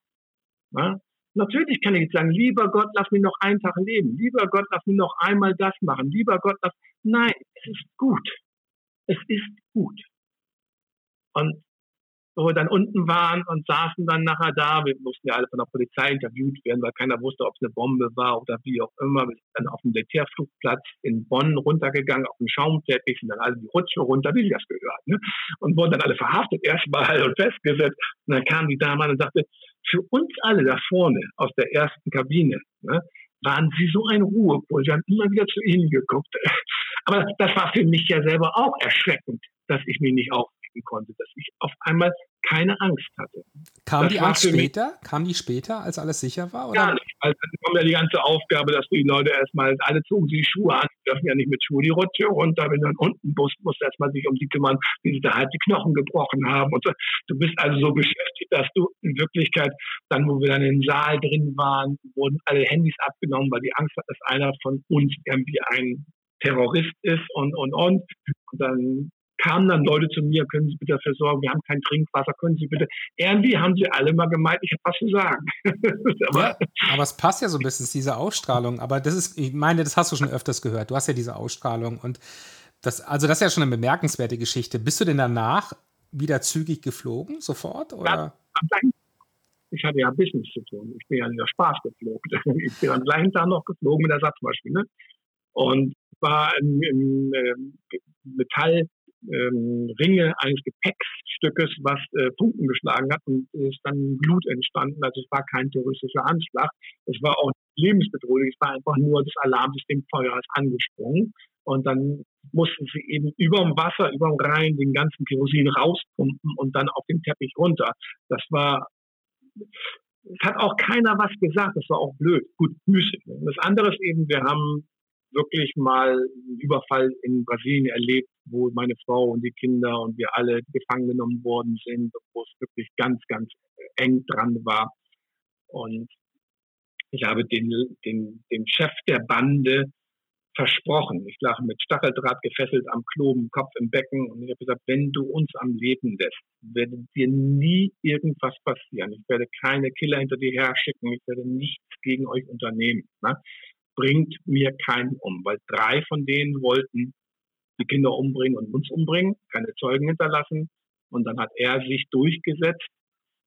Speaker 2: Na? Natürlich kann ich jetzt sagen, lieber Gott, lass mich noch einen Tag leben. Lieber Gott, lass mich noch einmal das machen. Lieber Gott, lass. Nein, es ist gut. Es ist gut. Und wo wir dann unten waren und saßen dann nachher da. Wir mussten ja alle von der Polizei interviewt werden, weil keiner wusste, ob es eine Bombe war oder wie auch immer. Wir sind dann auf dem Militärflugplatz in Bonn runtergegangen, auf dem Schaumteppich, sind dann alle die Rutsche runter, wie sie das gehört. Ne? Und wurden dann alle verhaftet erstmal und festgesetzt. Und dann kam die Dame an und sagte, für uns alle da vorne aus der ersten Kabine, ne, waren sie so ein Ruhepol. Wir haben immer wieder zu ihnen geguckt. Aber das war für mich ja selber auch erschreckend, dass ich mich nicht auf leisten konnte, dass ich auf einmal keine Angst hatte.
Speaker 1: Kam
Speaker 2: das
Speaker 1: die Angst später? Kam die später, als alles sicher war?
Speaker 2: Oder? Gar nicht. Also dann kommt ja die ganze Aufgabe, dass die Leute erstmal, alle zogen sich Schuhe an, dürfen ja nicht mit Schuhe die Rutsche runter, wenn du dann unten bist, musst du erstmal sich um die kümmern, wie sie da halt die Knochen gebrochen haben. Und so. Du bist also so beschäftigt, dass du in Wirklichkeit, dann wo wir dann im Saal drin waren, wurden alle Handys abgenommen, weil die Angst hat, dass einer von uns irgendwie ein Terrorist ist und, und, und. Und dann kamen dann Leute zu mir, können Sie bitte dafür sorgen, wir haben kein Trinkwasser, können Sie bitte. Irgendwie haben sie alle mal gemeint, ich habe was zu sagen. <laughs>
Speaker 1: aber, ja, aber es passt ja so ein bisschen, diese Ausstrahlung. Aber das ist, ich meine, das hast du schon öfters gehört. Du hast ja diese Ausstrahlung und das, also das ist ja schon eine bemerkenswerte Geschichte. Bist du denn danach wieder zügig geflogen, sofort? Oder? Ja,
Speaker 2: ich hatte ja Business zu tun. Ich bin ja in der Spaß geflogen. <laughs> Ich bin am gleichen Tag noch geflogen mit der Satzmaschine und war im, im äh, Metall ähm, Ringe eines Gepäckstückes, was äh, Punkten geschlagen hat und ist dann Blut entstanden. Also es war kein terroristischer Anschlag. Es war auch lebensbedrohlich. Es war einfach nur das Alarmsystem Feuer ist angesprungen. Und dann mussten sie eben über dem Wasser, über dem Rhein den ganzen Kerosin rauspumpen und dann auf den Teppich runter. Das war, es hat auch keiner was gesagt. Das war auch blöd. Gut, müßig. Das andere ist eben, wir haben wirklich mal einen Überfall in Brasilien erlebt, wo meine Frau und die Kinder und wir alle gefangen genommen worden sind, wo es wirklich ganz, ganz eng dran war. Und ich habe den, den, den Chef der Bande versprochen. Ich lag mit Stacheldraht gefesselt am Kloben, Kopf im Becken und ich habe gesagt, wenn du uns am Leben lässt, werde dir nie irgendwas passieren. Ich werde keine Killer hinter dir her schicken. Ich werde nichts gegen euch unternehmen. Ne? Bringt mir keinen um, weil drei von denen wollten die Kinder umbringen und uns umbringen, keine Zeugen hinterlassen. Und dann hat er sich durchgesetzt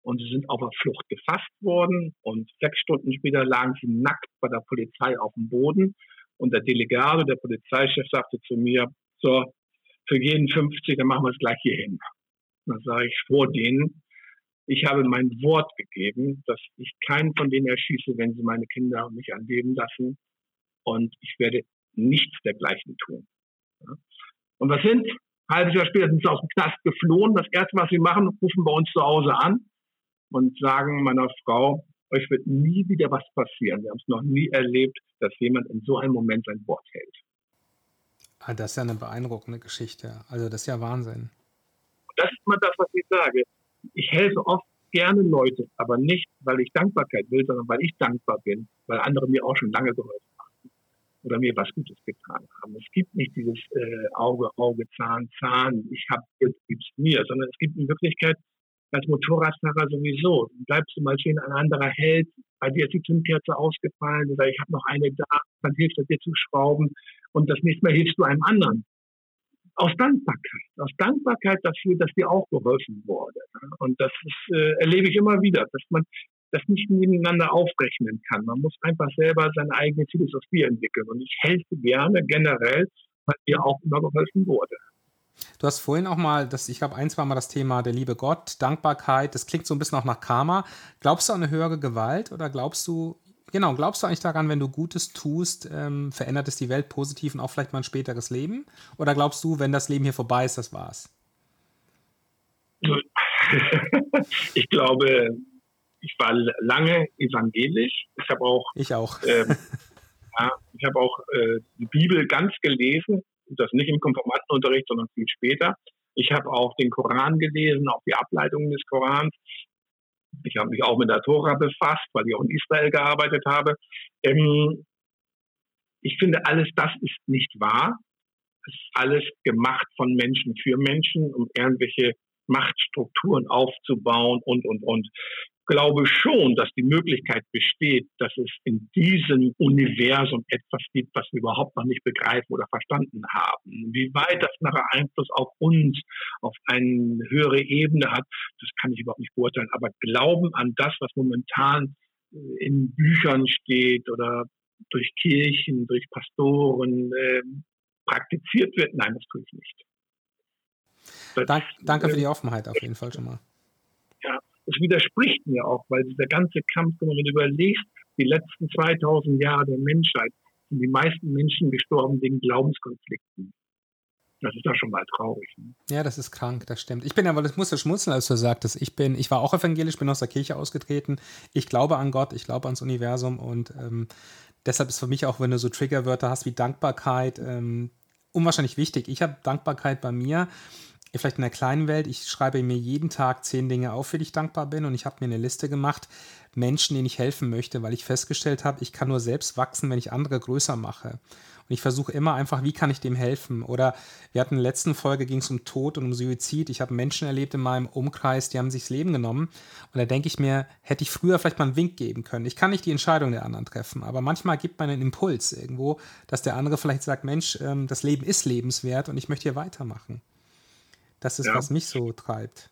Speaker 2: und sie sind auf der Flucht gefasst worden. Und sechs Stunden später lagen sie nackt bei der Polizei auf dem Boden. Und der Delegate, der Polizeichef, sagte zu mir, so, für jeden 50, dann machen wir es gleich hier hin. Dann sage ich vor denen, ich habe mein Wort gegeben, dass ich keinen von denen erschieße, wenn sie meine Kinder mich anleben lassen. Und ich werde nichts dergleichen tun. Und was sind? Ein halbes Jahr später sind sie aus dem Knast geflohen. Das erste, was sie machen, rufen bei uns zu Hause an und sagen meiner Frau, euch wird nie wieder was passieren. Wir haben es noch nie erlebt, dass jemand in so einem Moment sein Wort hält.
Speaker 1: Ah, das ist ja eine beeindruckende Geschichte. Also das ist ja Wahnsinn.
Speaker 2: Das ist immer das, was ich sage. Ich helfe oft gerne Leute, aber nicht, weil ich Dankbarkeit will, sondern weil ich dankbar bin, weil andere mir auch schon lange geholfen haben oder mir was Gutes getan haben. Es gibt nicht dieses äh, Auge, Auge, Zahn, Zahn, ich habe, jetzt gibt's mir, sondern es gibt in Wirklichkeit als Motorradfahrer sowieso. Bleibst du mal stehen, ein anderer hält, bei dir ist die Zündkerze ausgefallen oder ich habe noch eine da, dann hilft er dir zu schrauben und das nächste Mal hilfst du einem anderen. Aus Dankbarkeit, aus Dankbarkeit dafür, dass dir auch geholfen wurde. Und das ist, äh, erlebe ich immer wieder, dass man das nicht nebeneinander aufrechnen kann. Man muss einfach selber seine eigene Philosophie entwickeln. Und ich helfe gerne generell, weil mir auch immer geholfen wurde.
Speaker 1: Du hast vorhin auch mal, das, ich glaube, ein, zwei Mal das Thema der liebe Gott, Dankbarkeit, das klingt so ein bisschen auch nach Karma. Glaubst du an eine höhere Gewalt oder glaubst du, genau, glaubst du eigentlich daran, wenn du Gutes tust, ähm, verändert es die Welt positiv und auch vielleicht mal ein späteres Leben? Oder glaubst du, wenn das Leben hier vorbei ist, das war's? <laughs>
Speaker 2: ich glaube, ich war lange evangelisch. Ich habe auch.
Speaker 1: Ich auch.
Speaker 2: Ähm, <laughs> ja, ich habe auch äh, die Bibel ganz gelesen das nicht im Konformantenunterricht, sondern viel später. Ich habe auch den Koran gelesen, auch die Ableitungen des Korans. Ich habe mich auch mit der Tora befasst, weil ich auch in Israel gearbeitet habe. Ähm, ich finde, alles das ist nicht wahr. Es ist alles gemacht von Menschen für Menschen, um irgendwelche Machtstrukturen aufzubauen und, und, und glaube schon, dass die Möglichkeit besteht, dass es in diesem Universum etwas gibt, was wir überhaupt noch nicht begreifen oder verstanden haben. Wie weit das nachher Einfluss auf uns, auf eine höhere Ebene hat, das kann ich überhaupt nicht beurteilen. Aber Glauben an das, was momentan äh, in Büchern steht oder durch Kirchen, durch Pastoren äh, praktiziert wird, nein, das tue ich nicht.
Speaker 1: Das, Dank, danke für die Offenheit auf jeden Fall schon mal
Speaker 2: es widerspricht mir auch, weil dieser ganze Kampf, wenn man überlegt, die letzten 2000 Jahre der Menschheit sind die meisten Menschen gestorben wegen Glaubenskonflikten. Das ist doch schon mal traurig. Ne?
Speaker 1: Ja, das ist krank, das stimmt. Ich bin aber, das musst du schmunzeln, als du sagtest, ich bin, ich war auch evangelisch, bin aus der Kirche ausgetreten. Ich glaube an Gott, ich glaube ans Universum und ähm, deshalb ist für mich auch, wenn du so Triggerwörter hast wie Dankbarkeit, ähm, unwahrscheinlich wichtig. Ich habe Dankbarkeit bei mir vielleicht in der kleinen Welt, ich schreibe mir jeden Tag zehn Dinge auf, für die ich dankbar bin und ich habe mir eine Liste gemacht, Menschen, denen ich helfen möchte, weil ich festgestellt habe, ich kann nur selbst wachsen, wenn ich andere größer mache. Und ich versuche immer einfach, wie kann ich dem helfen? Oder wir hatten in der letzten Folge, ging es um Tod und um Suizid. Ich habe Menschen erlebt in meinem Umkreis, die haben sich das Leben genommen. Und da denke ich mir, hätte ich früher vielleicht mal einen Wink geben können. Ich kann nicht die Entscheidung der anderen treffen, aber manchmal gibt man einen Impuls irgendwo, dass der andere vielleicht sagt, Mensch, ähm, das Leben ist lebenswert und ich möchte hier weitermachen. Das ist, ja. was mich so treibt.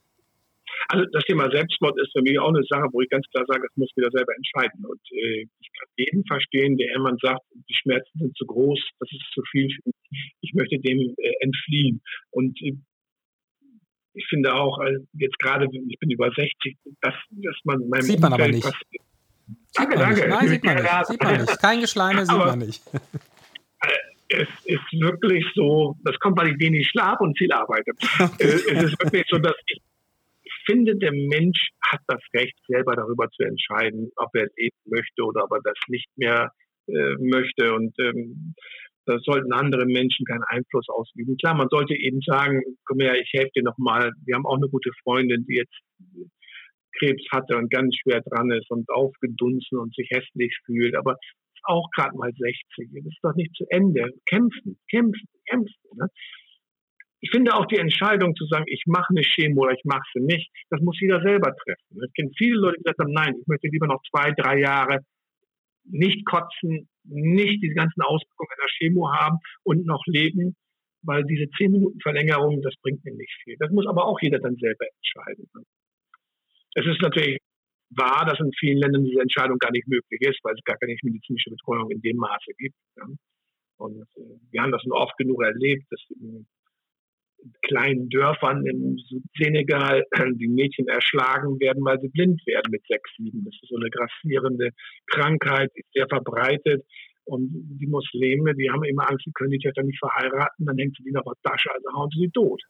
Speaker 2: Also das Thema Selbstmord ist für mich auch eine Sache, wo ich ganz klar sage, das muss wieder selber entscheiden. Und äh, ich kann jeden verstehen, der immer sagt, die Schmerzen sind zu groß, das ist zu viel. Ich möchte dem äh, entfliehen. Und äh, ich finde auch, also jetzt gerade, ich bin über 60, dass, dass man in
Speaker 1: meinem Sieht man aber nicht. Passiert. Danke, danke. Nein, sieht man nicht. Sieht man nicht. Kein Geschleime sieht man nicht. <laughs>
Speaker 2: es ist wirklich so, das kommt, weil ich wenig schlaf und viel arbeite. Es ist wirklich so, dass ich finde, der Mensch hat das Recht, selber darüber zu entscheiden, ob er leben möchte oder ob er das nicht mehr äh, möchte. Und ähm, da sollten andere Menschen keinen Einfluss ausüben. Klar, man sollte eben sagen, komm her, ich helfe dir nochmal. Wir haben auch eine gute Freundin, die jetzt Krebs hatte und ganz schwer dran ist und aufgedunsen und sich hässlich fühlt. Aber auch gerade mal 60. Das ist doch nicht zu Ende. Kämpfen, kämpfen, kämpfen. Ne? Ich finde auch die Entscheidung zu sagen, ich mache eine Chemo oder ich mache sie nicht, das muss jeder selber treffen. Es gibt viele Leute, die gesagt haben, nein, ich möchte lieber noch zwei, drei Jahre nicht kotzen, nicht diese ganzen Auswirkungen einer Chemo haben und noch leben, weil diese zehn Minuten Verlängerung, das bringt mir nicht viel. Das muss aber auch jeder dann selber entscheiden. Es ist natürlich war, dass in vielen Ländern diese Entscheidung gar nicht möglich ist, weil es gar keine medizinische Betreuung in dem Maße gibt. Ja. Und äh, wir haben das nur oft genug erlebt, dass in kleinen Dörfern im Senegal <clears throat> die Mädchen erschlagen werden, weil sie blind werden mit sechs, sieben. Das ist so eine grassierende Krankheit, die ist sehr verbreitet. Und die Muslime, die haben immer Angst, sie können die Töchter nicht verheiraten, dann hängt sie die noch auf Tasche, also hauen sie sie tot.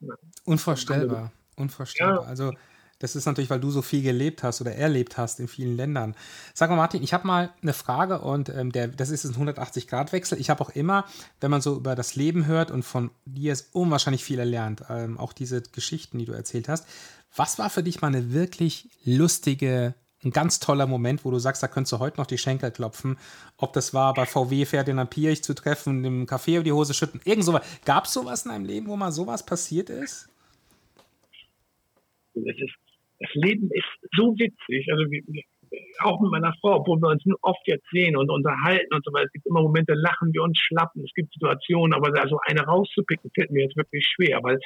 Speaker 1: Ja. Unvorstellbar, unvorstellbar. Ja. Also Das ist natürlich, weil du so viel gelebt hast oder erlebt hast in vielen Ländern. Sag mal, Martin, ich habe mal eine Frage und ähm, der, das ist ein 180-Grad-Wechsel. Ich habe auch immer, wenn man so über das Leben hört und von dir ist unwahrscheinlich viel erlernt, ähm, auch diese Geschichten, die du erzählt hast. Was war für dich mal eine wirklich lustige, ein ganz toller Moment, wo du sagst, da könntest du heute noch die Schenkel klopfen? Ob das war bei VW Ferdinand Pierich zu treffen, im Café über die Hose schütten, irgend sowas. Gab es sowas in deinem Leben, wo mal sowas passiert ist?
Speaker 2: Es ist das Leben ist so witzig. Also wir, auch mit meiner Frau, obwohl wir uns oft jetzt sehen und unterhalten und so weiter. Es gibt immer Momente, lachen wir uns schlappen. Es gibt Situationen, aber da so eine rauszupicken, fällt mir jetzt wirklich schwer, weil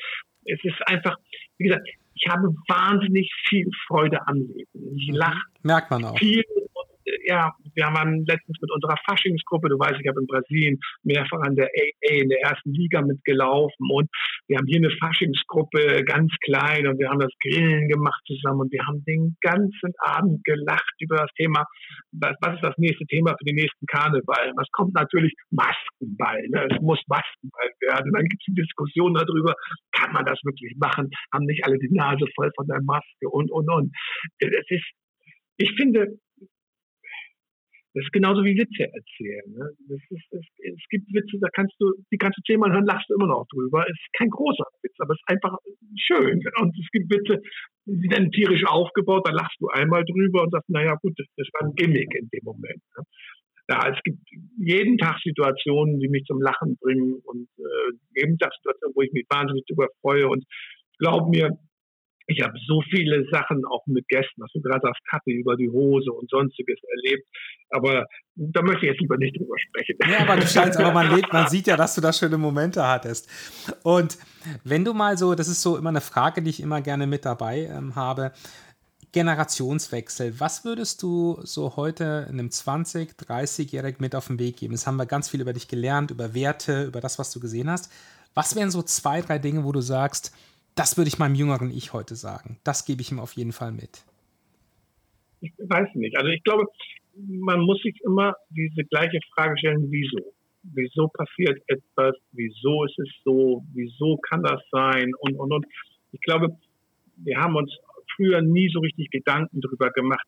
Speaker 2: es ist einfach, wie gesagt, ich habe wahnsinnig viel Freude am Leben. Ich lache.
Speaker 1: Merkt man auch.
Speaker 2: Viel ja, wir haben letztens mit unserer Faschingsgruppe, du weißt, ich habe in Brasilien mehrfach an der AA in der ersten Liga mitgelaufen und wir haben hier eine Faschingsgruppe, ganz klein und wir haben das Grillen gemacht zusammen und wir haben den ganzen Abend gelacht über das Thema, was, ist das nächste Thema für den nächsten Karneval? Was kommt natürlich? Maskenball, ne? es muss Maskenball werden. Dann gibt es eine Diskussion darüber, kann man das wirklich machen? Haben nicht alle die Nase voll von der Maske und, und, und. Es ist, ich finde, das ist genauso wie Witze erzählen. Ne? Ist, es, es gibt Witze, da kannst du, die kannst du zehnmal hören, lachst du immer noch drüber. Es ist kein großer Witz, aber es ist einfach schön. Und es gibt Witze, die sind tierisch aufgebaut, da lachst du einmal drüber und sagst, naja gut, das, das war ein Gimmick in dem Moment. Ne? Ja, es gibt jeden Tag Situationen, die mich zum Lachen bringen und äh, jeden Tag Situationen, wo ich mich wahnsinnig darüber freue. Und glaub mir, ich habe so viele Sachen auch mit Gästen, was du gerade sagst, Kaffee über die Hose und sonstiges erlebt. Aber da möchte ich jetzt lieber nicht drüber sprechen.
Speaker 1: Ja, aber du scheinst, aber man, lebt, man sieht ja, dass du da schöne Momente hattest. Und wenn du mal so, das ist so immer eine Frage, die ich immer gerne mit dabei ähm, habe. Generationswechsel. Was würdest du so heute einem 20-, 30-Jährigen mit auf den Weg geben? Das haben wir ganz viel über dich gelernt, über Werte, über das, was du gesehen hast. Was wären so zwei, drei Dinge, wo du sagst, das würde ich meinem jüngeren Ich heute sagen. Das gebe ich ihm auf jeden Fall mit.
Speaker 2: Ich weiß nicht. Also ich glaube, man muss sich immer diese gleiche Frage stellen, wieso? Wieso passiert etwas? Wieso ist es so? Wieso kann das sein? Und, und, und. Ich glaube, wir haben uns früher nie so richtig Gedanken darüber gemacht.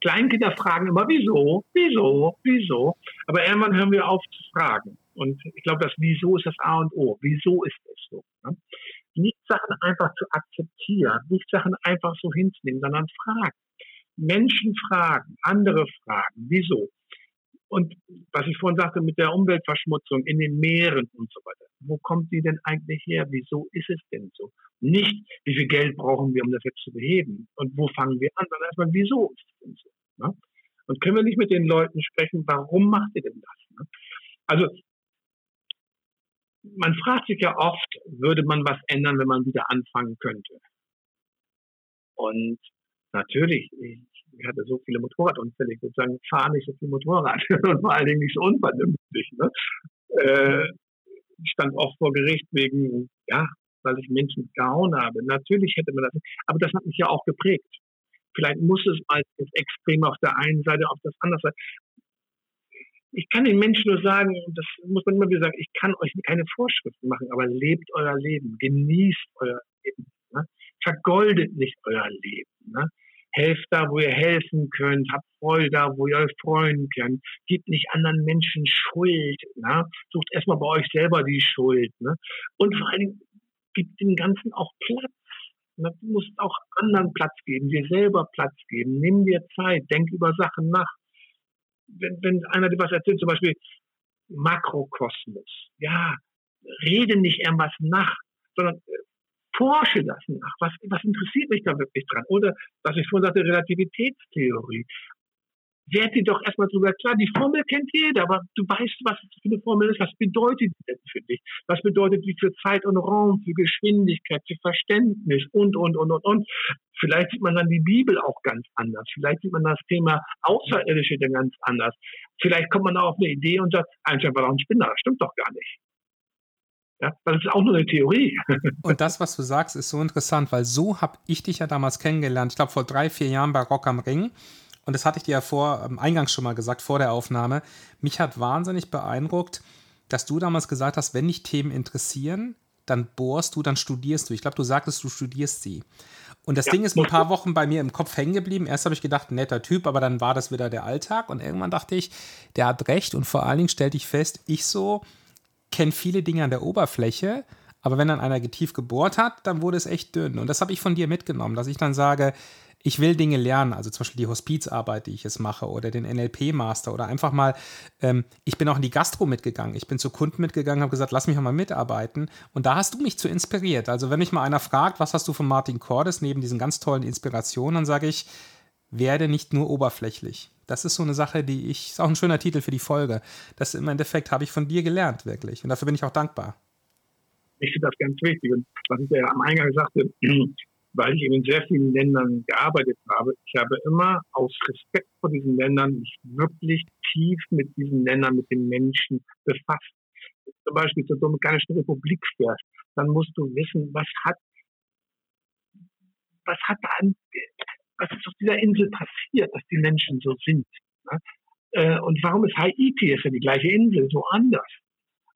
Speaker 2: Kleinkinder fragen immer, wieso, wieso, wieso. Aber irgendwann hören wir auf zu fragen. Und ich glaube, das Wieso ist das A und O. Wieso ist es so? Ne? Nicht Sachen einfach zu akzeptieren, nicht Sachen einfach so hinzunehmen, sondern fragen. Menschen fragen, andere fragen, wieso? Und was ich vorhin sagte mit der Umweltverschmutzung in den Meeren und so weiter, wo kommt die denn eigentlich her? Wieso ist es denn so? Nicht, wie viel Geld brauchen wir, um das jetzt zu beheben? Und wo fangen wir an? Sondern erstmal, wieso ist es denn so? Ne? Und können wir nicht mit den Leuten sprechen, warum macht ihr denn das? Ne? Also man fragt sich ja oft, würde man was ändern, wenn man wieder anfangen könnte? Und natürlich, ich hatte so viele Motorradunfälle, ich würde sagen, fahre nicht so viel Motorrad <laughs> und vor allen Dingen nicht so unvernünftig. Ne? Äh, ich stand oft vor Gericht wegen, ja, weil ich Menschen gehauen habe. Natürlich hätte man das, aber das hat mich ja auch geprägt. Vielleicht muss es als extrem auf der einen Seite, auf das andere Seite ich kann den Menschen nur sagen, das muss man immer wieder sagen, ich kann euch keine Vorschriften machen, aber lebt euer Leben, genießt euer Leben, ne? vergoldet nicht euer Leben. Ne? Helft da, wo ihr helfen könnt, habt Freude da, wo ihr euch freuen könnt, gebt nicht anderen Menschen Schuld, ne? sucht erstmal bei euch selber die Schuld. Ne? Und vor allen Dingen, gibt dem Ganzen auch Platz. Ne? Du musst auch anderen Platz geben, dir selber Platz geben, nimm dir Zeit, denk über Sachen nach wenn, wenn einer dir was erzählt, zum Beispiel Makrokosmos, ja, rede nicht irgendwas nach, sondern äh, forsche das nach. Was, was interessiert mich da wirklich dran? Oder, was ich vorhin sagte, Relativitätstheorie werd dir doch erstmal drüber klar, die Formel kennt jeder, aber du weißt, was für eine Formel ist, was bedeutet die denn für dich? Was bedeutet die für Zeit und Raum, für Geschwindigkeit, für Verständnis und, und, und, und, und. Vielleicht sieht man dann die Bibel auch ganz anders. Vielleicht sieht man das Thema Außerirdische dann ganz anders. Vielleicht kommt man auch auf eine Idee und sagt, Einstein war doch ein Spinner. Das stimmt doch gar nicht. Ja, das ist auch nur eine Theorie. <laughs>
Speaker 1: Und das, was du sagst, ist so interessant, weil so habe ich dich ja damals kennengelernt. Ich glaube, vor drei, vier Jahren bei Rock am Ring und das hatte ich dir ja vor, ähm, eingangs schon mal gesagt, vor der Aufnahme, mich hat wahnsinnig beeindruckt, dass du damals gesagt hast, wenn dich Themen interessieren, dann bohrst du, dann studierst du. Ich glaube, du sagtest, du studierst sie. Und das ja, Ding ist ein paar Wochen bei mir im Kopf hängen geblieben. Erst habe ich gedacht, netter Typ, aber dann war das wieder der Alltag. Und irgendwann dachte ich, der hat recht. Und vor allen Dingen stellte ich fest, ich so kenne viele Dinge an der Oberfläche. Aber wenn dann einer tief gebohrt hat, dann wurde es echt dünn. Und das habe ich von dir mitgenommen, dass ich dann sage, ich will Dinge lernen, also zum Beispiel die Hospizarbeit, die ich jetzt mache, oder den NLP-Master oder einfach mal, ähm, ich bin auch in die Gastro mitgegangen, ich bin zu Kunden mitgegangen, habe gesagt, lass mich mal mitarbeiten. Und da hast du mich zu inspiriert. Also wenn mich mal einer fragt, was hast du von Martin Cordes neben diesen ganz tollen Inspirationen, dann sage ich, werde nicht nur oberflächlich. Das ist so eine Sache, die ich, ist auch ein schöner Titel für die Folge. Das im Endeffekt habe ich von dir gelernt, wirklich. Und dafür bin ich auch dankbar.
Speaker 2: Ich finde das ganz wichtig. Und was ich ja am Eingang sagte, <clears throat> weil ich in sehr vielen Ländern gearbeitet habe, ich habe immer aus Respekt vor diesen Ländern mich wirklich tief mit diesen Ländern, mit den Menschen befasst. Zum Beispiel zur Dominikanischen Republik fährst, dann musst du wissen, was hat, was hat da an, was ist auf dieser Insel passiert, dass die Menschen so sind. Ne? Äh, und warum ist Haiti, ist ja die gleiche Insel, so anders?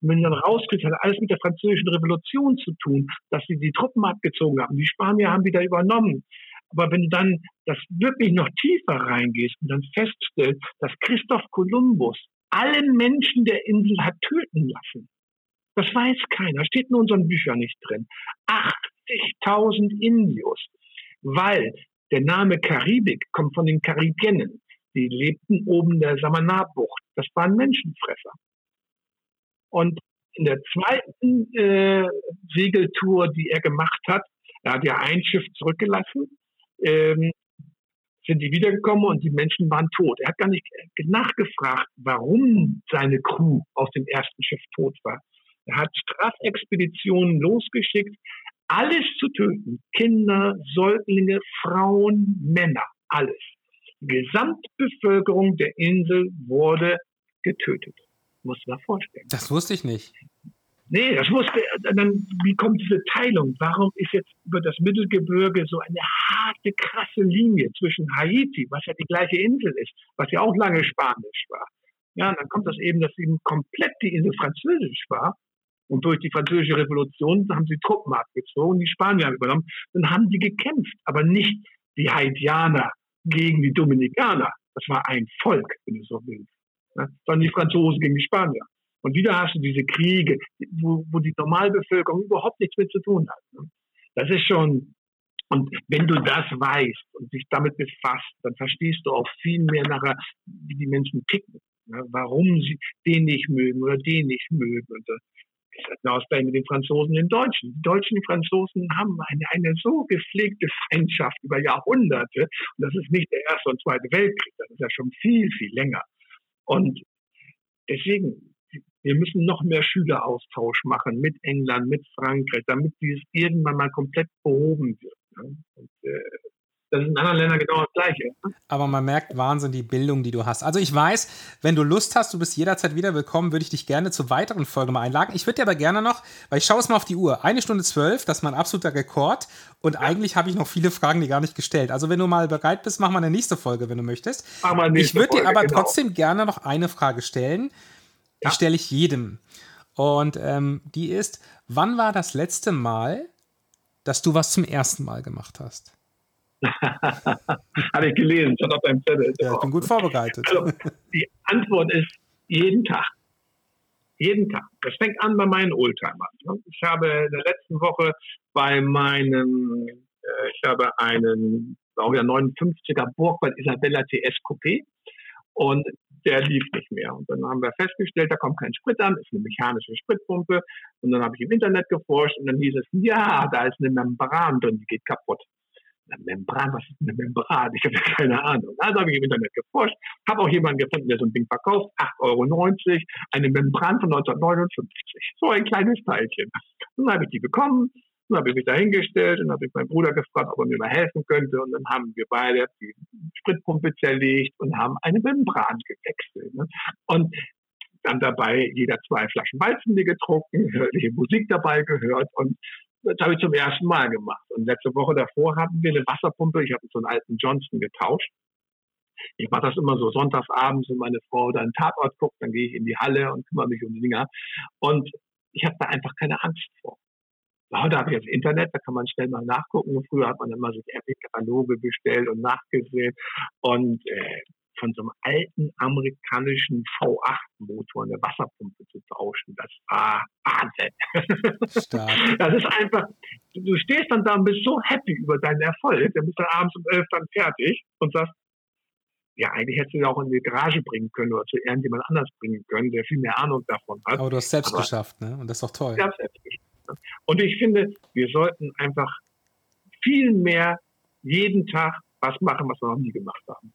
Speaker 2: Und wenn du dann rauskriegst, hat alles mit der französischen Revolution zu tun, dass sie die Truppen abgezogen haben. Die Spanier haben wieder übernommen. Aber wenn du dann das wirklich noch tiefer reingehst und dann feststellst, dass Christoph Kolumbus alle Menschen der Insel hat töten lassen, das weiß keiner, steht in unseren Büchern nicht drin. 80.000 Indios, weil der Name Karibik kommt von den Karibienen. Die lebten oben der Samana-Bucht. Das waren Menschenfresser. Und in der zweiten äh, Segeltour, die er gemacht hat, er hat ja ein Schiff zurückgelassen, ähm, sind die wiedergekommen und die Menschen waren tot. Er hat gar nicht nachgefragt, warum seine Crew aus dem ersten Schiff tot war. Er hat Strafexpeditionen losgeschickt, alles zu töten. Kinder, Säuglinge, Frauen, Männer, alles. Die Gesamtbevölkerung der Insel wurde getötet. Muss man vorstellen.
Speaker 1: Das wusste ich nicht.
Speaker 2: Nee, das wusste, dann, wie kommt diese Teilung? Warum ist jetzt über das Mittelgebirge so eine harte, krasse Linie zwischen Haiti, was ja die gleiche Insel ist, was ja auch lange Spanisch war? Ja, und dann kommt das eben, dass eben komplett die Insel französisch war. Und durch die französische Revolution haben sie Truppen abgezogen, die Spanier haben übernommen. Dann haben die gekämpft, aber nicht die Haitianer gegen die Dominikaner. Das war ein Volk, wenn du so willst ne? sondern die Franzosen gegen die Spanier. Und wieder hast du diese Kriege, wo, wo die Normalbevölkerung überhaupt nichts mit zu tun hat. Ne? Das ist schon, und wenn du das weißt und dich damit befasst, dann verstehst du auch viel mehr nachher, wie die Menschen ticken. Ne? Warum sie den nicht mögen oder den nicht mögen. Und das ist ein Ausgleich mit den Franzosen und den Deutschen. Die Deutschen und die Franzosen haben eine, eine so gepflegte Feindschaft über Jahrhunderte. Und das ist nicht der Erste und Zweite Weltkrieg, das ist ja schon viel, viel länger. Und deswegen, wir müssen noch mehr Schüleraustausch machen mit England, mit Frankreich, damit dieses irgendwann mal komplett behoben wird. Ne? Und, äh, das ist in anderen Ländern genau das Gleiche.
Speaker 1: Aber man merkt Wahnsinn die Bildung, die du hast. Also ich weiß, wenn du Lust hast, du bist jederzeit wieder willkommen, würde ich dich gerne zur weiteren Folge mal einladen. Ich würde dir aber gerne noch, weil ich schaue es mal auf die Uhr, eine Stunde zwölf, das ist mein absoluter Rekord. Und ja. eigentlich habe ich noch viele Fragen, die gar nicht gestellt. Also wenn du mal bereit bist, mach mal eine nächste Folge, wenn du möchtest. ich würde dir aber genau. trotzdem gerne noch eine Frage stellen. Die ja. stelle ich jedem. Und ähm, die ist, wann war das letzte Mal, dass du was zum ersten Mal gemacht hast? <laughs>
Speaker 2: Habe ich gelesen, schon auf deinem Zettel.
Speaker 1: Ja, ich bin gut vorbereitet.
Speaker 2: Also, die Antwort ist jeden Tag. Jeden Tag. Das fängt an bei meinen Oldtimern. Ich habe in der letzten Woche bei meinem, äh, ich habe einen, auch ja 59er Burgwald Isabella TS Coupé und der lief nicht mehr. Und dann haben wir festgestellt, da kommt kein Sprit an, ist eine mechanische Spritpumpe. Und dann habe ich im Internet geforscht und dann hieß es, ja, da ist eine Membran drin, die geht kaputt. Eine Membran, was ist eine Membran? Ich habe keine Ahnung. Also habe ich im Internet geforscht, habe auch jemanden gefunden, der so ein Ding verkauft, 8,90 Euro, eine Membran von 1959. So ein kleines Teilchen. Dann habe ich die bekommen, dann habe ich mich da hingestellt und habe ich meinen Bruder gefragt, ob er mir mal helfen könnte. Und dann haben wir beide die Spritpumpe zerlegt und haben eine Membran gewechselt. Ne? Und dann dabei jeder zwei Flaschen Weizenbier getrunken, <laughs> hörliche Musik dabei gehört und das habe ich zum ersten Mal gemacht. Und letzte Woche davor hatten wir eine Wasserpumpe. Ich habe so einen alten Johnson getauscht. Ich mache das immer so sonntagsabends, wenn meine Frau dann Tatort guckt, dann gehe ich in die Halle und kümmere mich um die Dinger. Und ich habe da einfach keine Angst vor. Heute habe ich das Internet, da kann man schnell mal nachgucken. Früher hat man immer so Kataloge bestellt und nachgesehen. Und äh, von so einem alten amerikanischen V8-Motor eine Wasserpumpe zu tauschen, das war Wahnsinn. Stark. <laughs> Das ist einfach, du stehst dann da und bist so happy über deinen Erfolg, dann bist du abends um elf dann fertig und sagst, ja, eigentlich hättest du ja auch in die Garage bringen können oder zu irgendjemand anders bringen können, der viel mehr Ahnung davon hat.
Speaker 1: Aber du hast selbst Aber geschafft, ne? Und das ist doch toll. Ich habe selbst geschafft.
Speaker 2: Und ich finde, wir sollten einfach viel mehr jeden Tag was machen, was wir noch nie gemacht haben.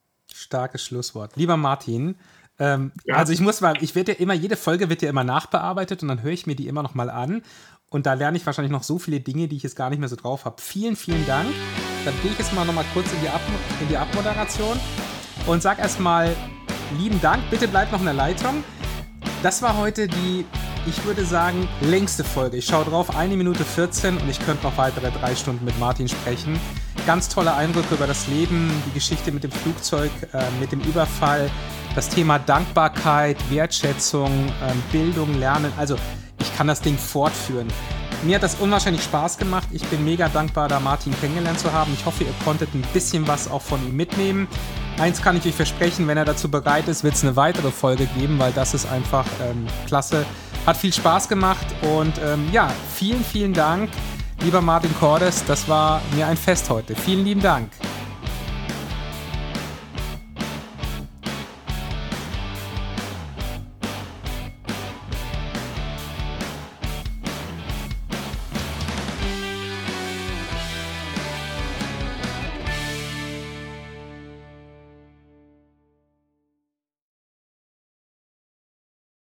Speaker 1: Starkes Schlusswort. Lieber Martin, ähm, ja. also ich muss mal, ich werde ja immer, jede Folge wird ja immer nachbearbeitet und dann höre ich mir die immer noch mal an. Und da lerne ich wahrscheinlich noch so viele Dinge, die ich jetzt gar nicht mehr so drauf habe. Vielen, vielen Dank. Dann gehe ich jetzt mal noch mal kurz in die, Ab in die Abmoderation und sag erstmal lieben Dank. Bitte bleibt noch in der Leitung. Das war heute die, ich würde sagen, längste Folge. Ich schaue drauf, eine Minute 14 und ich könnte noch weitere drei Stunden mit Martin sprechen. Ganz tolle Eindrücke über das Leben, die Geschichte mit dem Flugzeug, äh, mit dem Überfall, das Thema Dankbarkeit, Wertschätzung, äh, Bildung, Lernen. Also ich kann das Ding fortführen. Mir hat das unwahrscheinlich Spaß gemacht. Ich bin mega dankbar, da Martin kennengelernt zu haben. Ich hoffe, ihr konntet ein bisschen was auch von ihm mitnehmen. Eins kann ich euch versprechen, wenn er dazu bereit ist, wird es eine weitere Folge geben, weil das ist einfach ähm, klasse. Hat viel Spaß gemacht und ähm, ja, vielen, vielen Dank, lieber Martin Cordes. Das war mir ein Fest heute. Vielen lieben Dank.